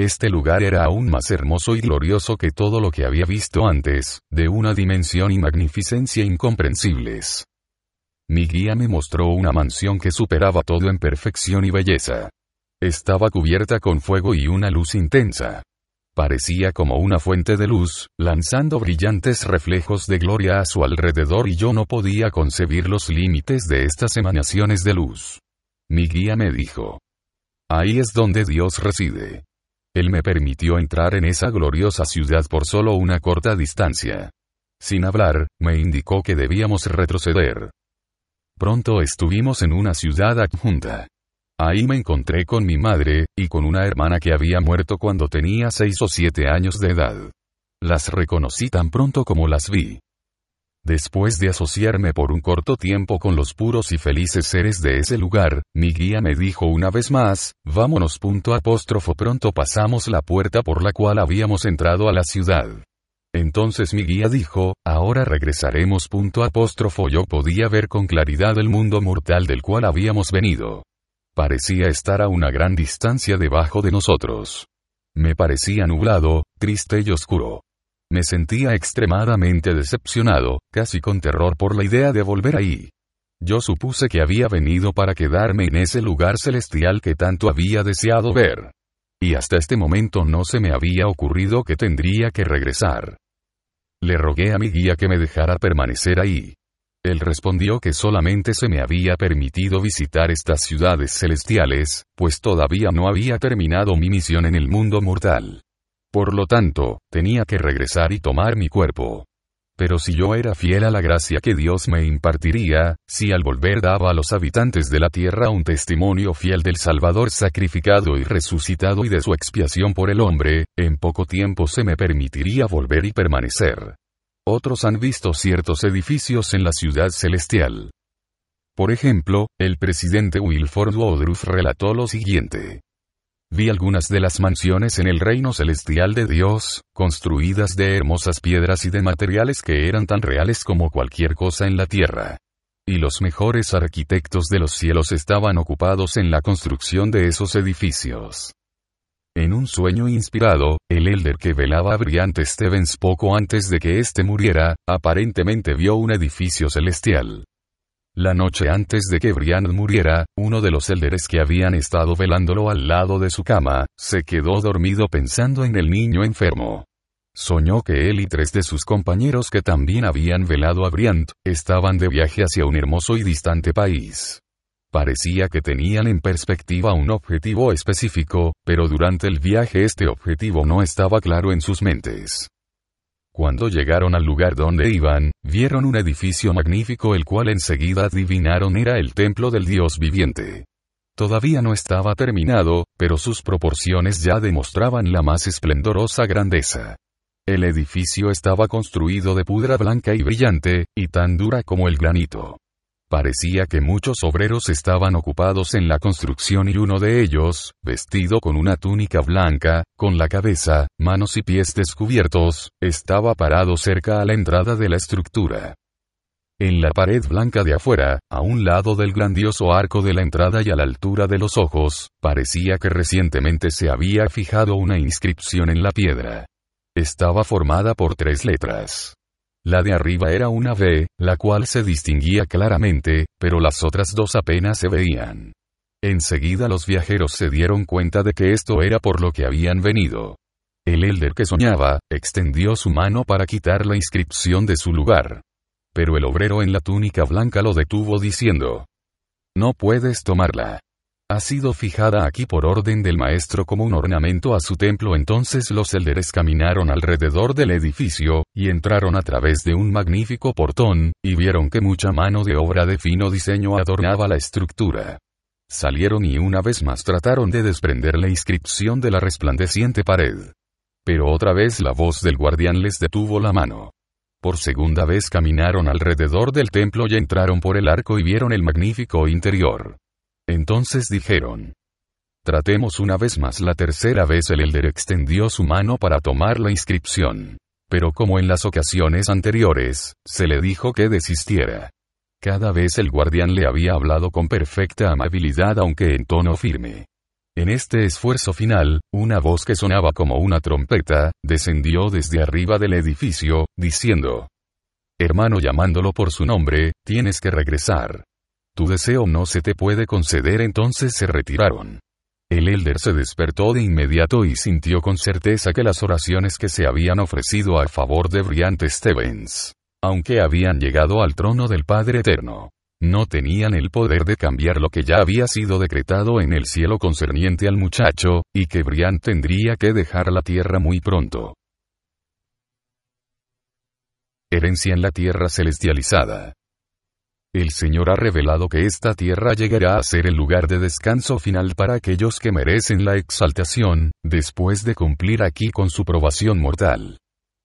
Este lugar era aún más hermoso y glorioso que todo lo que había visto antes, de una dimensión y magnificencia incomprensibles. Mi guía me mostró una mansión que superaba todo en perfección y belleza. Estaba cubierta con fuego y una luz intensa. Parecía como una fuente de luz, lanzando brillantes reflejos de gloria a su alrededor y yo no podía concebir los límites de estas emanaciones de luz. Mi guía me dijo. Ahí es donde Dios reside. Él me permitió entrar en esa gloriosa ciudad por solo una corta distancia. Sin hablar, me indicó que debíamos retroceder. Pronto estuvimos en una ciudad adjunta. Ahí me encontré con mi madre, y con una hermana que había muerto cuando tenía seis o siete años de edad. Las reconocí tan pronto como las vi. Después de asociarme por un corto tiempo con los puros y felices seres de ese lugar, mi guía me dijo una vez más, vámonos. Apóstrofo pronto pasamos la puerta por la cual habíamos entrado a la ciudad. Entonces mi guía dijo, ahora regresaremos. Apóstrofo yo podía ver con claridad el mundo mortal del cual habíamos venido. Parecía estar a una gran distancia debajo de nosotros. Me parecía nublado, triste y oscuro. Me sentía extremadamente decepcionado, casi con terror por la idea de volver ahí. Yo supuse que había venido para quedarme en ese lugar celestial que tanto había deseado ver. Y hasta este momento no se me había ocurrido que tendría que regresar. Le rogué a mi guía que me dejara permanecer ahí. Él respondió que solamente se me había permitido visitar estas ciudades celestiales, pues todavía no había terminado mi misión en el mundo mortal. Por lo tanto, tenía que regresar y tomar mi cuerpo. Pero si yo era fiel a la gracia que Dios me impartiría, si al volver daba a los habitantes de la tierra un testimonio fiel del Salvador sacrificado y resucitado y de su expiación por el hombre, en poco tiempo se me permitiría volver y permanecer. Otros han visto ciertos edificios en la ciudad celestial. Por ejemplo, el presidente Wilford Woodruff relató lo siguiente. Vi algunas de las mansiones en el reino celestial de Dios, construidas de hermosas piedras y de materiales que eran tan reales como cualquier cosa en la tierra. Y los mejores arquitectos de los cielos estaban ocupados en la construcción de esos edificios. En un sueño inspirado, el elder que velaba a Briant Stevens poco antes de que éste muriera, aparentemente vio un edificio celestial. La noche antes de que Brian muriera, uno de los élderes que habían estado velándolo al lado de su cama, se quedó dormido pensando en el niño enfermo. Soñó que él y tres de sus compañeros que también habían velado a Briant, estaban de viaje hacia un hermoso y distante país. Parecía que tenían en perspectiva un objetivo específico, pero durante el viaje este objetivo no estaba claro en sus mentes. Cuando llegaron al lugar donde iban, vieron un edificio magnífico el cual enseguida adivinaron era el templo del Dios viviente. Todavía no estaba terminado, pero sus proporciones ya demostraban la más esplendorosa grandeza. El edificio estaba construido de pudra blanca y brillante, y tan dura como el granito. Parecía que muchos obreros estaban ocupados en la construcción y uno de ellos, vestido con una túnica blanca, con la cabeza, manos y pies descubiertos, estaba parado cerca a la entrada de la estructura. En la pared blanca de afuera, a un lado del grandioso arco de la entrada y a la altura de los ojos, parecía que recientemente se había fijado una inscripción en la piedra. Estaba formada por tres letras. La de arriba era una V, la cual se distinguía claramente, pero las otras dos apenas se veían. Enseguida los viajeros se dieron cuenta de que esto era por lo que habían venido. El elder que soñaba, extendió su mano para quitar la inscripción de su lugar. Pero el obrero en la túnica blanca lo detuvo diciendo, No puedes tomarla ha sido fijada aquí por orden del maestro como un ornamento a su templo. Entonces los elderes caminaron alrededor del edificio, y entraron a través de un magnífico portón, y vieron que mucha mano de obra de fino diseño adornaba la estructura. Salieron y una vez más trataron de desprender la inscripción de la resplandeciente pared. Pero otra vez la voz del guardián les detuvo la mano. Por segunda vez caminaron alrededor del templo y entraron por el arco y vieron el magnífico interior. Entonces dijeron. Tratemos una vez más. La tercera vez el elder extendió su mano para tomar la inscripción. Pero como en las ocasiones anteriores, se le dijo que desistiera. Cada vez el guardián le había hablado con perfecta amabilidad aunque en tono firme. En este esfuerzo final, una voz que sonaba como una trompeta, descendió desde arriba del edificio, diciendo, Hermano llamándolo por su nombre, tienes que regresar. Tu deseo no se te puede conceder entonces se retiraron. El elder se despertó de inmediato y sintió con certeza que las oraciones que se habían ofrecido a favor de Briant Stevens, aunque habían llegado al trono del Padre Eterno, no tenían el poder de cambiar lo que ya había sido decretado en el cielo concerniente al muchacho, y que Brian tendría que dejar la tierra muy pronto. Herencia en la tierra celestializada. El Señor ha revelado que esta tierra llegará a ser el lugar de descanso final para aquellos que merecen la exaltación, después de cumplir aquí con su probación mortal.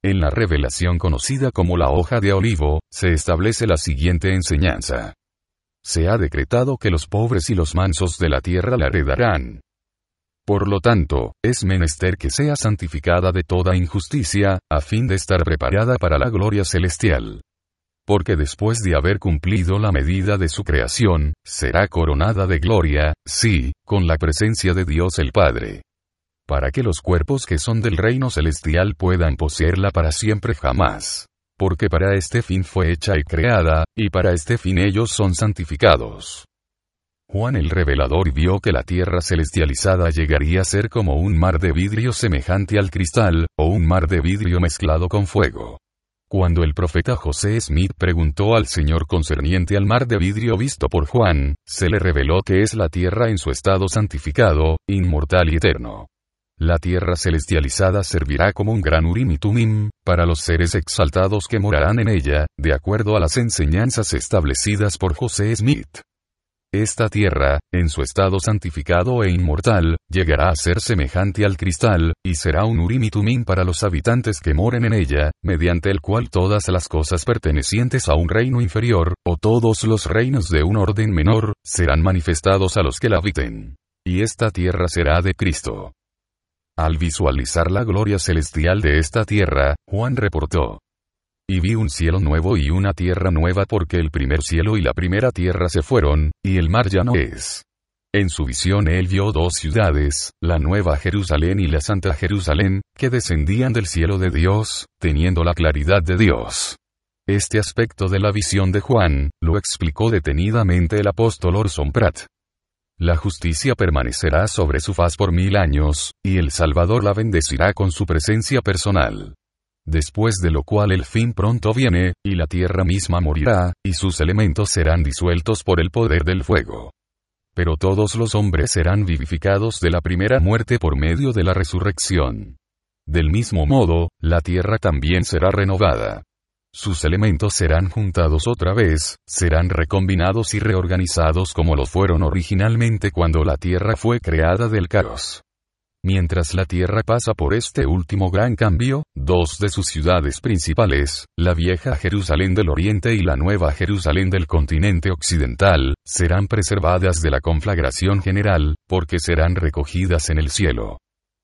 En la revelación conocida como la hoja de olivo, se establece la siguiente enseñanza. Se ha decretado que los pobres y los mansos de la tierra la heredarán. Por lo tanto, es menester que sea santificada de toda injusticia, a fin de estar preparada para la gloria celestial porque después de haber cumplido la medida de su creación, será coronada de gloria, sí, con la presencia de Dios el Padre. Para que los cuerpos que son del reino celestial puedan poseerla para siempre jamás. Porque para este fin fue hecha y creada, y para este fin ellos son santificados. Juan el revelador vio que la tierra celestializada llegaría a ser como un mar de vidrio semejante al cristal, o un mar de vidrio mezclado con fuego. Cuando el profeta José Smith preguntó al Señor concerniente al mar de vidrio visto por Juan, se le reveló que es la tierra en su estado santificado, inmortal y eterno. La tierra celestializada servirá como un gran Urim y Tumim, para los seres exaltados que morarán en ella, de acuerdo a las enseñanzas establecidas por José Smith. Esta tierra, en su estado santificado e inmortal, llegará a ser semejante al cristal, y será un Urim y Tumim para los habitantes que moren en ella, mediante el cual todas las cosas pertenecientes a un reino inferior, o todos los reinos de un orden menor, serán manifestados a los que la habiten. Y esta tierra será de Cristo. Al visualizar la gloria celestial de esta tierra, Juan reportó, y vi un cielo nuevo y una tierra nueva porque el primer cielo y la primera tierra se fueron, y el mar ya no es. En su visión él vio dos ciudades, la nueva Jerusalén y la santa Jerusalén, que descendían del cielo de Dios, teniendo la claridad de Dios. Este aspecto de la visión de Juan, lo explicó detenidamente el apóstol Orson Pratt. La justicia permanecerá sobre su faz por mil años, y el Salvador la bendecirá con su presencia personal después de lo cual el fin pronto viene, y la tierra misma morirá, y sus elementos serán disueltos por el poder del fuego. Pero todos los hombres serán vivificados de la primera muerte por medio de la resurrección. Del mismo modo, la tierra también será renovada. Sus elementos serán juntados otra vez, serán recombinados y reorganizados como lo fueron originalmente cuando la tierra fue creada del caos. Mientras la Tierra pasa por este último gran cambio, dos de sus ciudades principales, la vieja Jerusalén del Oriente y la nueva Jerusalén del continente occidental, serán preservadas de la conflagración general, porque serán recogidas en el cielo.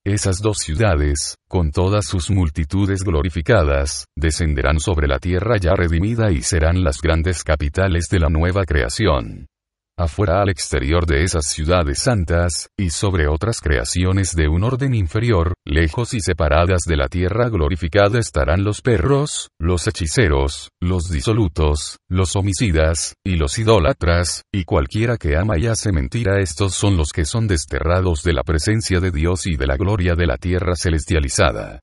Esas dos ciudades, con todas sus multitudes glorificadas, descenderán sobre la tierra ya redimida y serán las grandes capitales de la nueva creación afuera al exterior de esas ciudades santas, y sobre otras creaciones de un orden inferior, lejos y separadas de la tierra glorificada estarán los perros, los hechiceros, los disolutos, los homicidas, y los idólatras, y cualquiera que ama y hace mentira estos son los que son desterrados de la presencia de Dios y de la gloria de la tierra celestializada.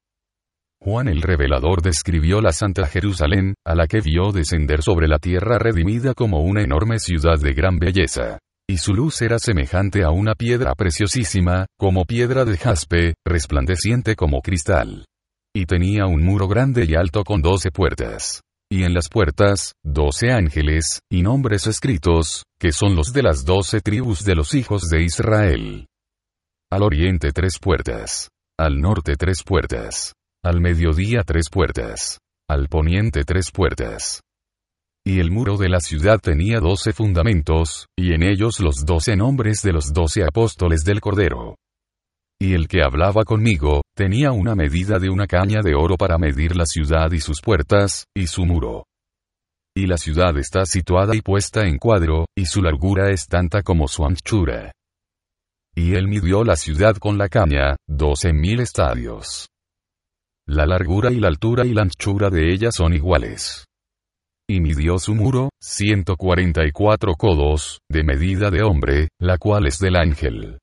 Juan el Revelador describió la Santa Jerusalén, a la que vio descender sobre la tierra redimida como una enorme ciudad de gran belleza. Y su luz era semejante a una piedra preciosísima, como piedra de jaspe, resplandeciente como cristal. Y tenía un muro grande y alto con doce puertas. Y en las puertas, doce ángeles, y nombres escritos, que son los de las doce tribus de los hijos de Israel. Al oriente tres puertas. Al norte tres puertas al mediodía tres puertas. Al poniente tres puertas. Y el muro de la ciudad tenía doce fundamentos, y en ellos los doce nombres de los doce apóstoles del Cordero. Y el que hablaba conmigo, tenía una medida de una caña de oro para medir la ciudad y sus puertas, y su muro. Y la ciudad está situada y puesta en cuadro, y su largura es tanta como su anchura. Y él midió la ciudad con la caña, doce mil estadios. La largura y la altura y la anchura de ella son iguales. Y midió su muro, 144 codos, de medida de hombre, la cual es del ángel.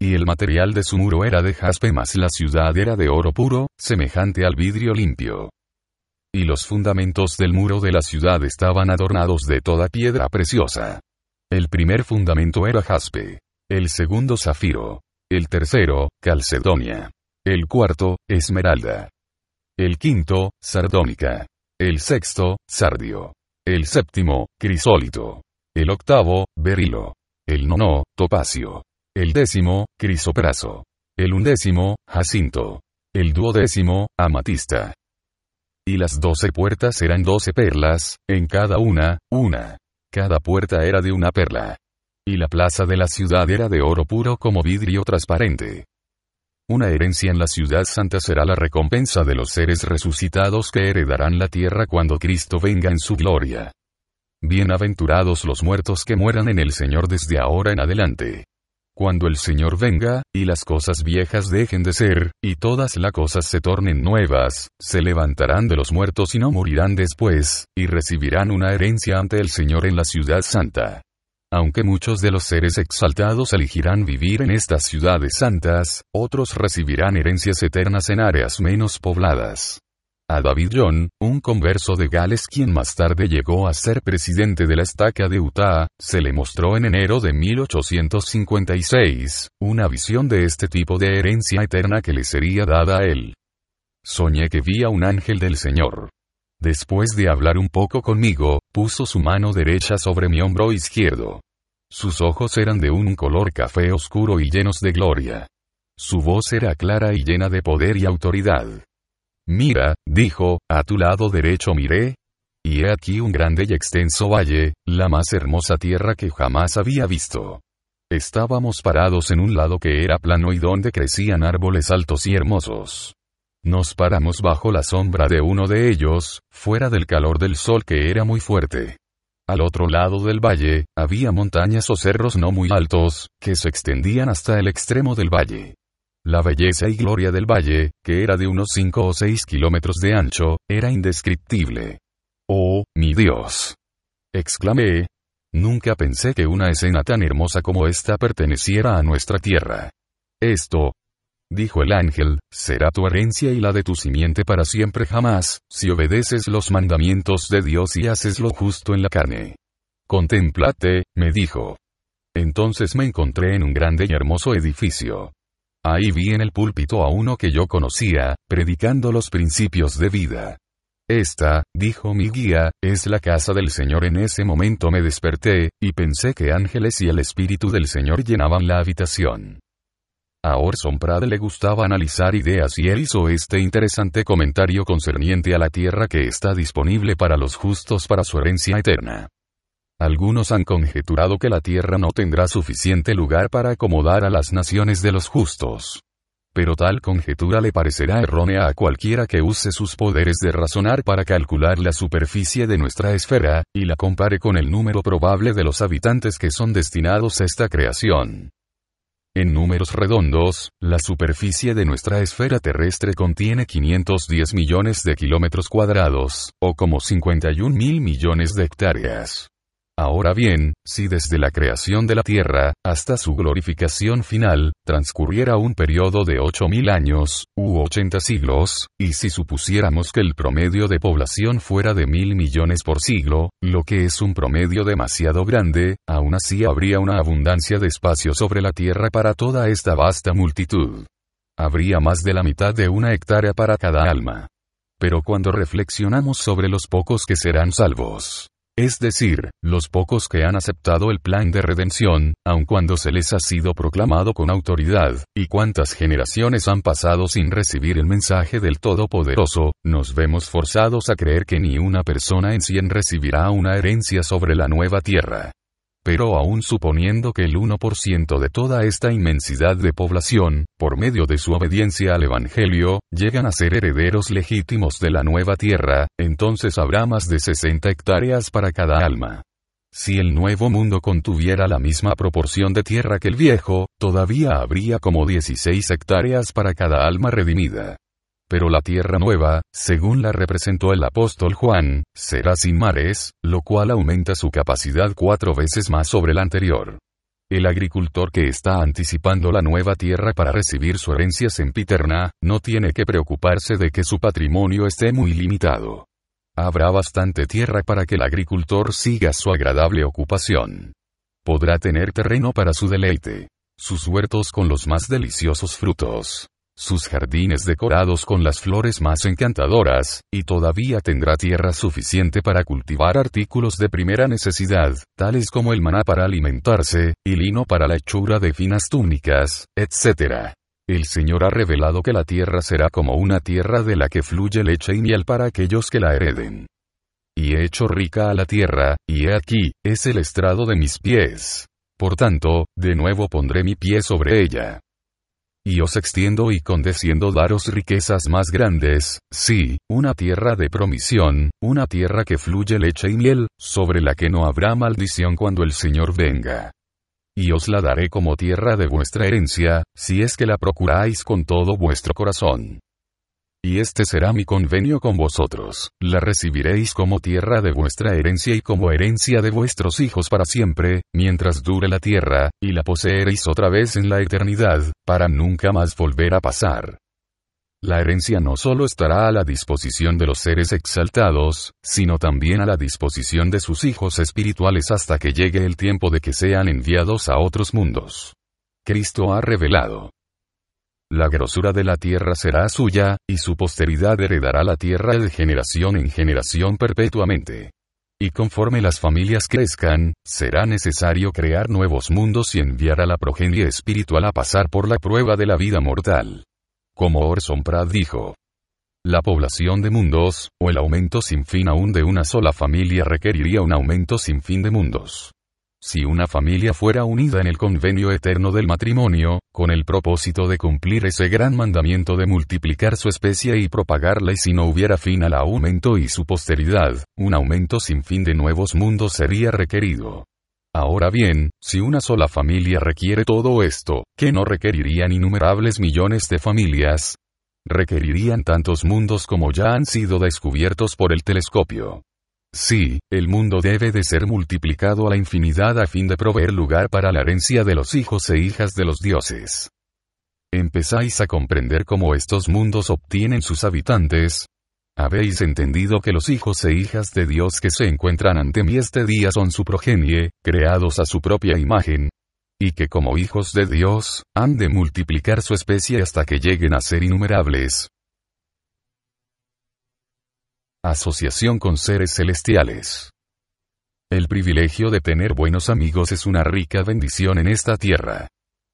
Y el material de su muro era de jaspe más la ciudad era de oro puro, semejante al vidrio limpio. Y los fundamentos del muro de la ciudad estaban adornados de toda piedra preciosa. El primer fundamento era jaspe. El segundo zafiro. El tercero, calcedonia. El cuarto, esmeralda. El quinto, sardónica. El sexto, sardio. El séptimo, crisólito. El octavo, berilo. El nono, topacio. El décimo, crisopraso. El undécimo, jacinto. El duodécimo, amatista. Y las doce puertas eran doce perlas, en cada una, una. Cada puerta era de una perla. Y la plaza de la ciudad era de oro puro como vidrio transparente. Una herencia en la ciudad santa será la recompensa de los seres resucitados que heredarán la tierra cuando Cristo venga en su gloria. Bienaventurados los muertos que mueran en el Señor desde ahora en adelante. Cuando el Señor venga, y las cosas viejas dejen de ser, y todas las cosas se tornen nuevas, se levantarán de los muertos y no morirán después, y recibirán una herencia ante el Señor en la ciudad santa. Aunque muchos de los seres exaltados elegirán vivir en estas ciudades santas, otros recibirán herencias eternas en áreas menos pobladas. A David John, un converso de Gales quien más tarde llegó a ser presidente de la estaca de Utah, se le mostró en enero de 1856, una visión de este tipo de herencia eterna que le sería dada a él. Soñé que vi a un ángel del Señor. Después de hablar un poco conmigo, puso su mano derecha sobre mi hombro izquierdo. Sus ojos eran de un color café oscuro y llenos de gloria. Su voz era clara y llena de poder y autoridad. Mira, dijo, a tu lado derecho miré. Y he aquí un grande y extenso valle, la más hermosa tierra que jamás había visto. Estábamos parados en un lado que era plano y donde crecían árboles altos y hermosos. Nos paramos bajo la sombra de uno de ellos, fuera del calor del sol que era muy fuerte. Al otro lado del valle, había montañas o cerros no muy altos, que se extendían hasta el extremo del valle. La belleza y gloria del valle, que era de unos 5 o 6 kilómetros de ancho, era indescriptible. ¡Oh, mi Dios! exclamé. Nunca pensé que una escena tan hermosa como esta perteneciera a nuestra tierra. Esto, dijo el ángel, será tu herencia y la de tu simiente para siempre jamás, si obedeces los mandamientos de Dios y haces lo justo en la carne. Contemplate, me dijo. Entonces me encontré en un grande y hermoso edificio. Ahí vi en el púlpito a uno que yo conocía, predicando los principios de vida. Esta, dijo mi guía, es la casa del Señor. En ese momento me desperté, y pensé que ángeles y el Espíritu del Señor llenaban la habitación. A Orson Prade le gustaba analizar ideas y él hizo este interesante comentario concerniente a la tierra que está disponible para los justos para su herencia eterna. Algunos han conjeturado que la tierra no tendrá suficiente lugar para acomodar a las naciones de los justos. Pero tal conjetura le parecerá errónea a cualquiera que use sus poderes de razonar para calcular la superficie de nuestra esfera, y la compare con el número probable de los habitantes que son destinados a esta creación. En números redondos, la superficie de nuestra esfera terrestre contiene 510 millones de kilómetros cuadrados, o como 51 mil millones de hectáreas. Ahora bien, si desde la creación de la Tierra, hasta su glorificación final, transcurriera un periodo de 8.000 años, u 80 siglos, y si supusiéramos que el promedio de población fuera de mil millones por siglo, lo que es un promedio demasiado grande, aún así habría una abundancia de espacio sobre la Tierra para toda esta vasta multitud. Habría más de la mitad de una hectárea para cada alma. Pero cuando reflexionamos sobre los pocos que serán salvos, es decir, los pocos que han aceptado el plan de redención, aun cuando se les ha sido proclamado con autoridad, y cuántas generaciones han pasado sin recibir el mensaje del Todopoderoso, nos vemos forzados a creer que ni una persona en cien recibirá una herencia sobre la nueva tierra. Pero aún suponiendo que el 1% de toda esta inmensidad de población, por medio de su obediencia al Evangelio, llegan a ser herederos legítimos de la nueva tierra, entonces habrá más de 60 hectáreas para cada alma. Si el nuevo mundo contuviera la misma proporción de tierra que el viejo, todavía habría como 16 hectáreas para cada alma redimida. Pero la tierra nueva, según la representó el apóstol Juan, será sin mares, lo cual aumenta su capacidad cuatro veces más sobre la anterior. El agricultor que está anticipando la nueva tierra para recibir su herencia sempiterna, no tiene que preocuparse de que su patrimonio esté muy limitado. Habrá bastante tierra para que el agricultor siga su agradable ocupación. Podrá tener terreno para su deleite. Sus huertos con los más deliciosos frutos sus jardines decorados con las flores más encantadoras, y todavía tendrá tierra suficiente para cultivar artículos de primera necesidad, tales como el maná para alimentarse, y lino para la hechura de finas túnicas, etc. El Señor ha revelado que la tierra será como una tierra de la que fluye leche y miel para aquellos que la hereden. Y he hecho rica a la tierra, y he aquí, es el estrado de mis pies. Por tanto, de nuevo pondré mi pie sobre ella y os extiendo y condesciendo daros riquezas más grandes, sí, una tierra de promisión, una tierra que fluye leche y miel, sobre la que no habrá maldición cuando el Señor venga. Y os la daré como tierra de vuestra herencia, si es que la procuráis con todo vuestro corazón. Y este será mi convenio con vosotros, la recibiréis como tierra de vuestra herencia y como herencia de vuestros hijos para siempre, mientras dure la tierra, y la poseeréis otra vez en la eternidad, para nunca más volver a pasar. La herencia no solo estará a la disposición de los seres exaltados, sino también a la disposición de sus hijos espirituales hasta que llegue el tiempo de que sean enviados a otros mundos. Cristo ha revelado la grosura de la tierra será suya, y su posteridad heredará la tierra de generación en generación perpetuamente. Y conforme las familias crezcan, será necesario crear nuevos mundos y enviar a la progenie espiritual a pasar por la prueba de la vida mortal. Como Orson Pratt dijo, la población de mundos, o el aumento sin fin aún de una sola familia requeriría un aumento sin fin de mundos. Si una familia fuera unida en el convenio eterno del matrimonio, con el propósito de cumplir ese gran mandamiento de multiplicar su especie y propagarla y si no hubiera fin al aumento y su posteridad, un aumento sin fin de nuevos mundos sería requerido. Ahora bien, si una sola familia requiere todo esto, ¿qué no requerirían innumerables millones de familias? Requerirían tantos mundos como ya han sido descubiertos por el telescopio. Sí, el mundo debe de ser multiplicado a la infinidad a fin de proveer lugar para la herencia de los hijos e hijas de los dioses. ¿Empezáis a comprender cómo estos mundos obtienen sus habitantes? ¿Habéis entendido que los hijos e hijas de Dios que se encuentran ante mí este día son su progenie, creados a su propia imagen? y que como hijos de Dios, han de multiplicar su especie hasta que lleguen a ser innumerables. Asociación con seres celestiales. El privilegio de tener buenos amigos es una rica bendición en esta tierra.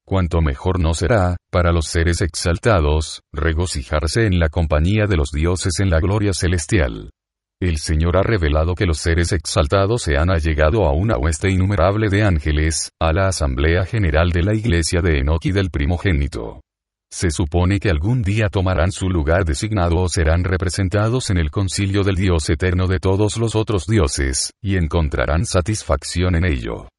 Cuanto mejor no será, para los seres exaltados, regocijarse en la compañía de los dioses en la gloria celestial. El Señor ha revelado que los seres exaltados se han allegado a una hueste innumerable de ángeles, a la Asamblea General de la Iglesia de Enoch y del primogénito. Se supone que algún día tomarán su lugar designado o serán representados en el concilio del Dios eterno de todos los otros dioses, y encontrarán satisfacción en ello.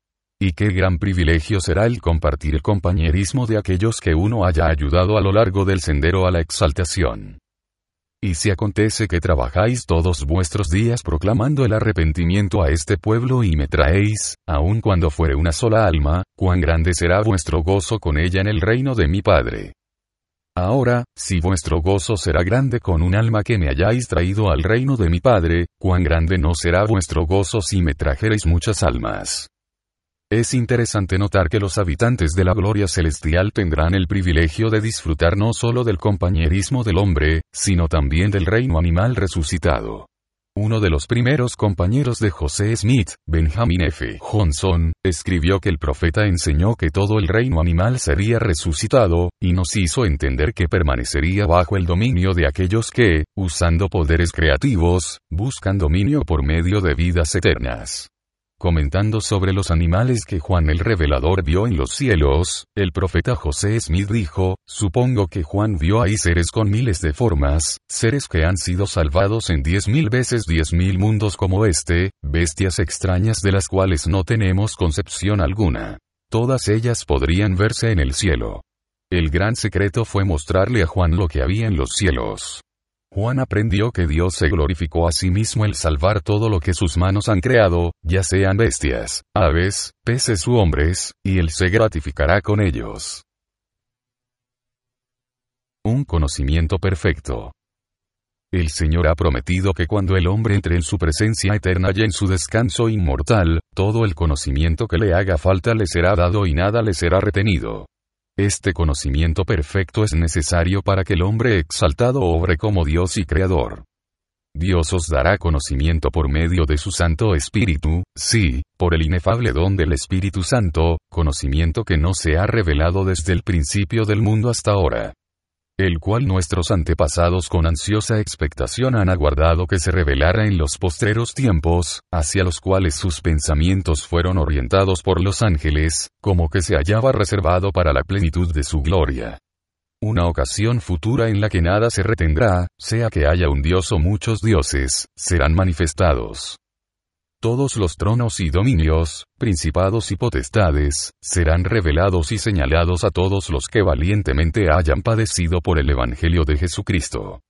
Y qué gran privilegio será el compartir el compañerismo de aquellos que uno haya ayudado a lo largo del sendero a la exaltación. Y si acontece que trabajáis todos vuestros días proclamando el arrepentimiento a este pueblo y me traéis, aun cuando fuere una sola alma, cuán grande será vuestro gozo con ella en el reino de mi Padre. Ahora, si vuestro gozo será grande con un alma que me hayáis traído al reino de mi Padre, cuán grande no será vuestro gozo si me trajereis muchas almas. Es interesante notar que los habitantes de la gloria celestial tendrán el privilegio de disfrutar no solo del compañerismo del hombre, sino también del reino animal resucitado. Uno de los primeros compañeros de José Smith, Benjamin F. Johnson, escribió que el profeta enseñó que todo el reino animal sería resucitado, y nos hizo entender que permanecería bajo el dominio de aquellos que, usando poderes creativos, buscan dominio por medio de vidas eternas. Comentando sobre los animales que Juan el Revelador vio en los cielos, el profeta José Smith dijo, supongo que Juan vio ahí seres con miles de formas, seres que han sido salvados en diez mil veces diez mil mundos como este, bestias extrañas de las cuales no tenemos concepción alguna. Todas ellas podrían verse en el cielo. El gran secreto fue mostrarle a Juan lo que había en los cielos. Juan aprendió que Dios se glorificó a sí mismo el salvar todo lo que sus manos han creado, ya sean bestias, aves, peces u hombres, y Él se gratificará con ellos. Un conocimiento perfecto. El Señor ha prometido que cuando el hombre entre en su presencia eterna y en su descanso inmortal, todo el conocimiento que le haga falta le será dado y nada le será retenido. Este conocimiento perfecto es necesario para que el hombre exaltado obre como Dios y Creador. Dios os dará conocimiento por medio de su Santo Espíritu, sí, por el inefable don del Espíritu Santo, conocimiento que no se ha revelado desde el principio del mundo hasta ahora el cual nuestros antepasados con ansiosa expectación han aguardado que se revelara en los postreros tiempos, hacia los cuales sus pensamientos fueron orientados por los ángeles, como que se hallaba reservado para la plenitud de su gloria. Una ocasión futura en la que nada se retendrá, sea que haya un dios o muchos dioses, serán manifestados todos los tronos y dominios, principados y potestades, serán revelados y señalados a todos los que valientemente hayan padecido por el Evangelio de Jesucristo.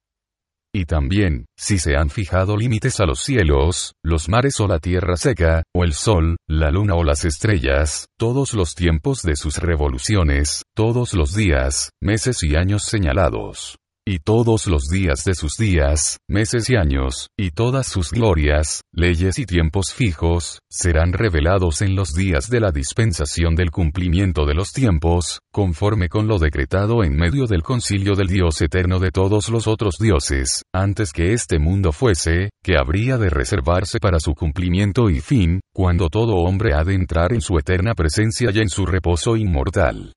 Y también, si se han fijado límites a los cielos, los mares o la tierra seca, o el sol, la luna o las estrellas, todos los tiempos de sus revoluciones, todos los días, meses y años señalados y todos los días de sus días, meses y años, y todas sus glorias, leyes y tiempos fijos, serán revelados en los días de la dispensación del cumplimiento de los tiempos, conforme con lo decretado en medio del concilio del Dios eterno de todos los otros dioses, antes que este mundo fuese, que habría de reservarse para su cumplimiento y fin, cuando todo hombre ha de entrar en su eterna presencia y en su reposo inmortal.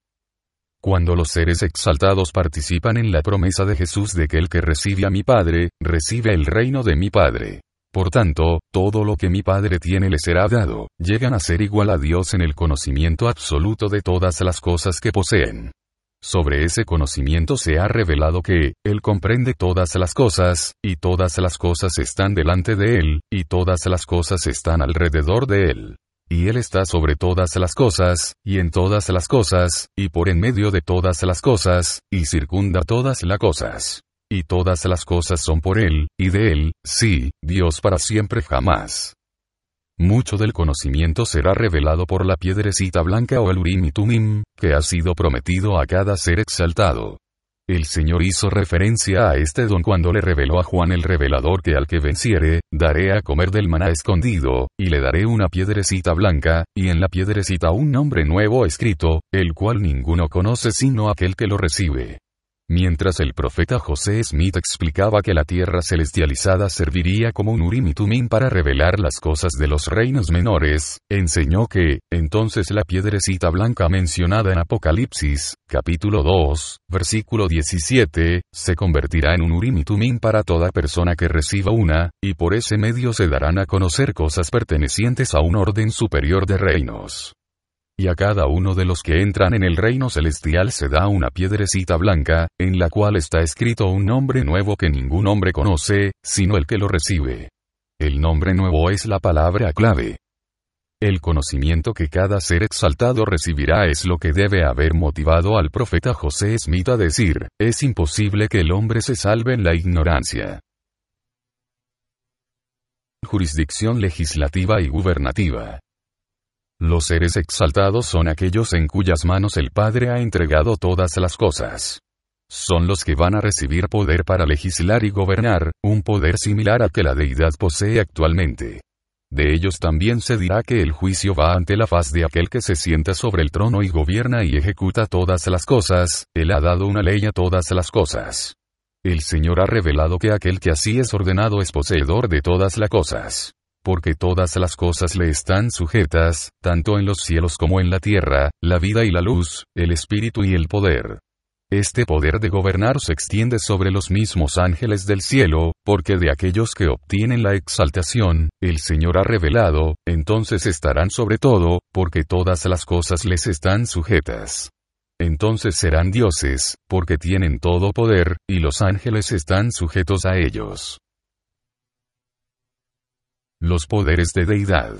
Cuando los seres exaltados participan en la promesa de Jesús de que el que recibe a mi Padre, recibe el reino de mi Padre. Por tanto, todo lo que mi Padre tiene le será dado, llegan a ser igual a Dios en el conocimiento absoluto de todas las cosas que poseen. Sobre ese conocimiento se ha revelado que, Él comprende todas las cosas, y todas las cosas están delante de Él, y todas las cosas están alrededor de Él. Y Él está sobre todas las cosas, y en todas las cosas, y por en medio de todas las cosas, y circunda todas las cosas. Y todas las cosas son por Él, y de Él, sí, Dios para siempre jamás. Mucho del conocimiento será revelado por la piedrecita blanca o el Urim y Tumim, que ha sido prometido a cada ser exaltado. El Señor hizo referencia a este don cuando le reveló a Juan el revelador que al que venciere, daré a comer del maná escondido, y le daré una piedrecita blanca, y en la piedrecita un nombre nuevo escrito, el cual ninguno conoce sino aquel que lo recibe. Mientras el profeta José Smith explicaba que la tierra celestializada serviría como un Urim y Tumim para revelar las cosas de los reinos menores, enseñó que, entonces la piedrecita blanca mencionada en Apocalipsis, capítulo 2, versículo 17, se convertirá en un Urim y Tumim para toda persona que reciba una, y por ese medio se darán a conocer cosas pertenecientes a un orden superior de reinos y a cada uno de los que entran en el reino celestial se da una piedrecita blanca, en la cual está escrito un nombre nuevo que ningún hombre conoce, sino el que lo recibe. El nombre nuevo es la palabra clave. El conocimiento que cada ser exaltado recibirá es lo que debe haber motivado al profeta José Smith a decir, es imposible que el hombre se salve en la ignorancia. Jurisdicción legislativa y gubernativa. Los seres exaltados son aquellos en cuyas manos el Padre ha entregado todas las cosas. Son los que van a recibir poder para legislar y gobernar, un poder similar a que la deidad posee actualmente. De ellos también se dirá que el juicio va ante la faz de aquel que se sienta sobre el trono y gobierna y ejecuta todas las cosas, él ha dado una ley a todas las cosas. El Señor ha revelado que aquel que así es ordenado es poseedor de todas las cosas porque todas las cosas le están sujetas, tanto en los cielos como en la tierra, la vida y la luz, el espíritu y el poder. Este poder de gobernar se extiende sobre los mismos ángeles del cielo, porque de aquellos que obtienen la exaltación, el Señor ha revelado, entonces estarán sobre todo, porque todas las cosas les están sujetas. Entonces serán dioses, porque tienen todo poder, y los ángeles están sujetos a ellos. Los poderes de deidad.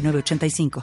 85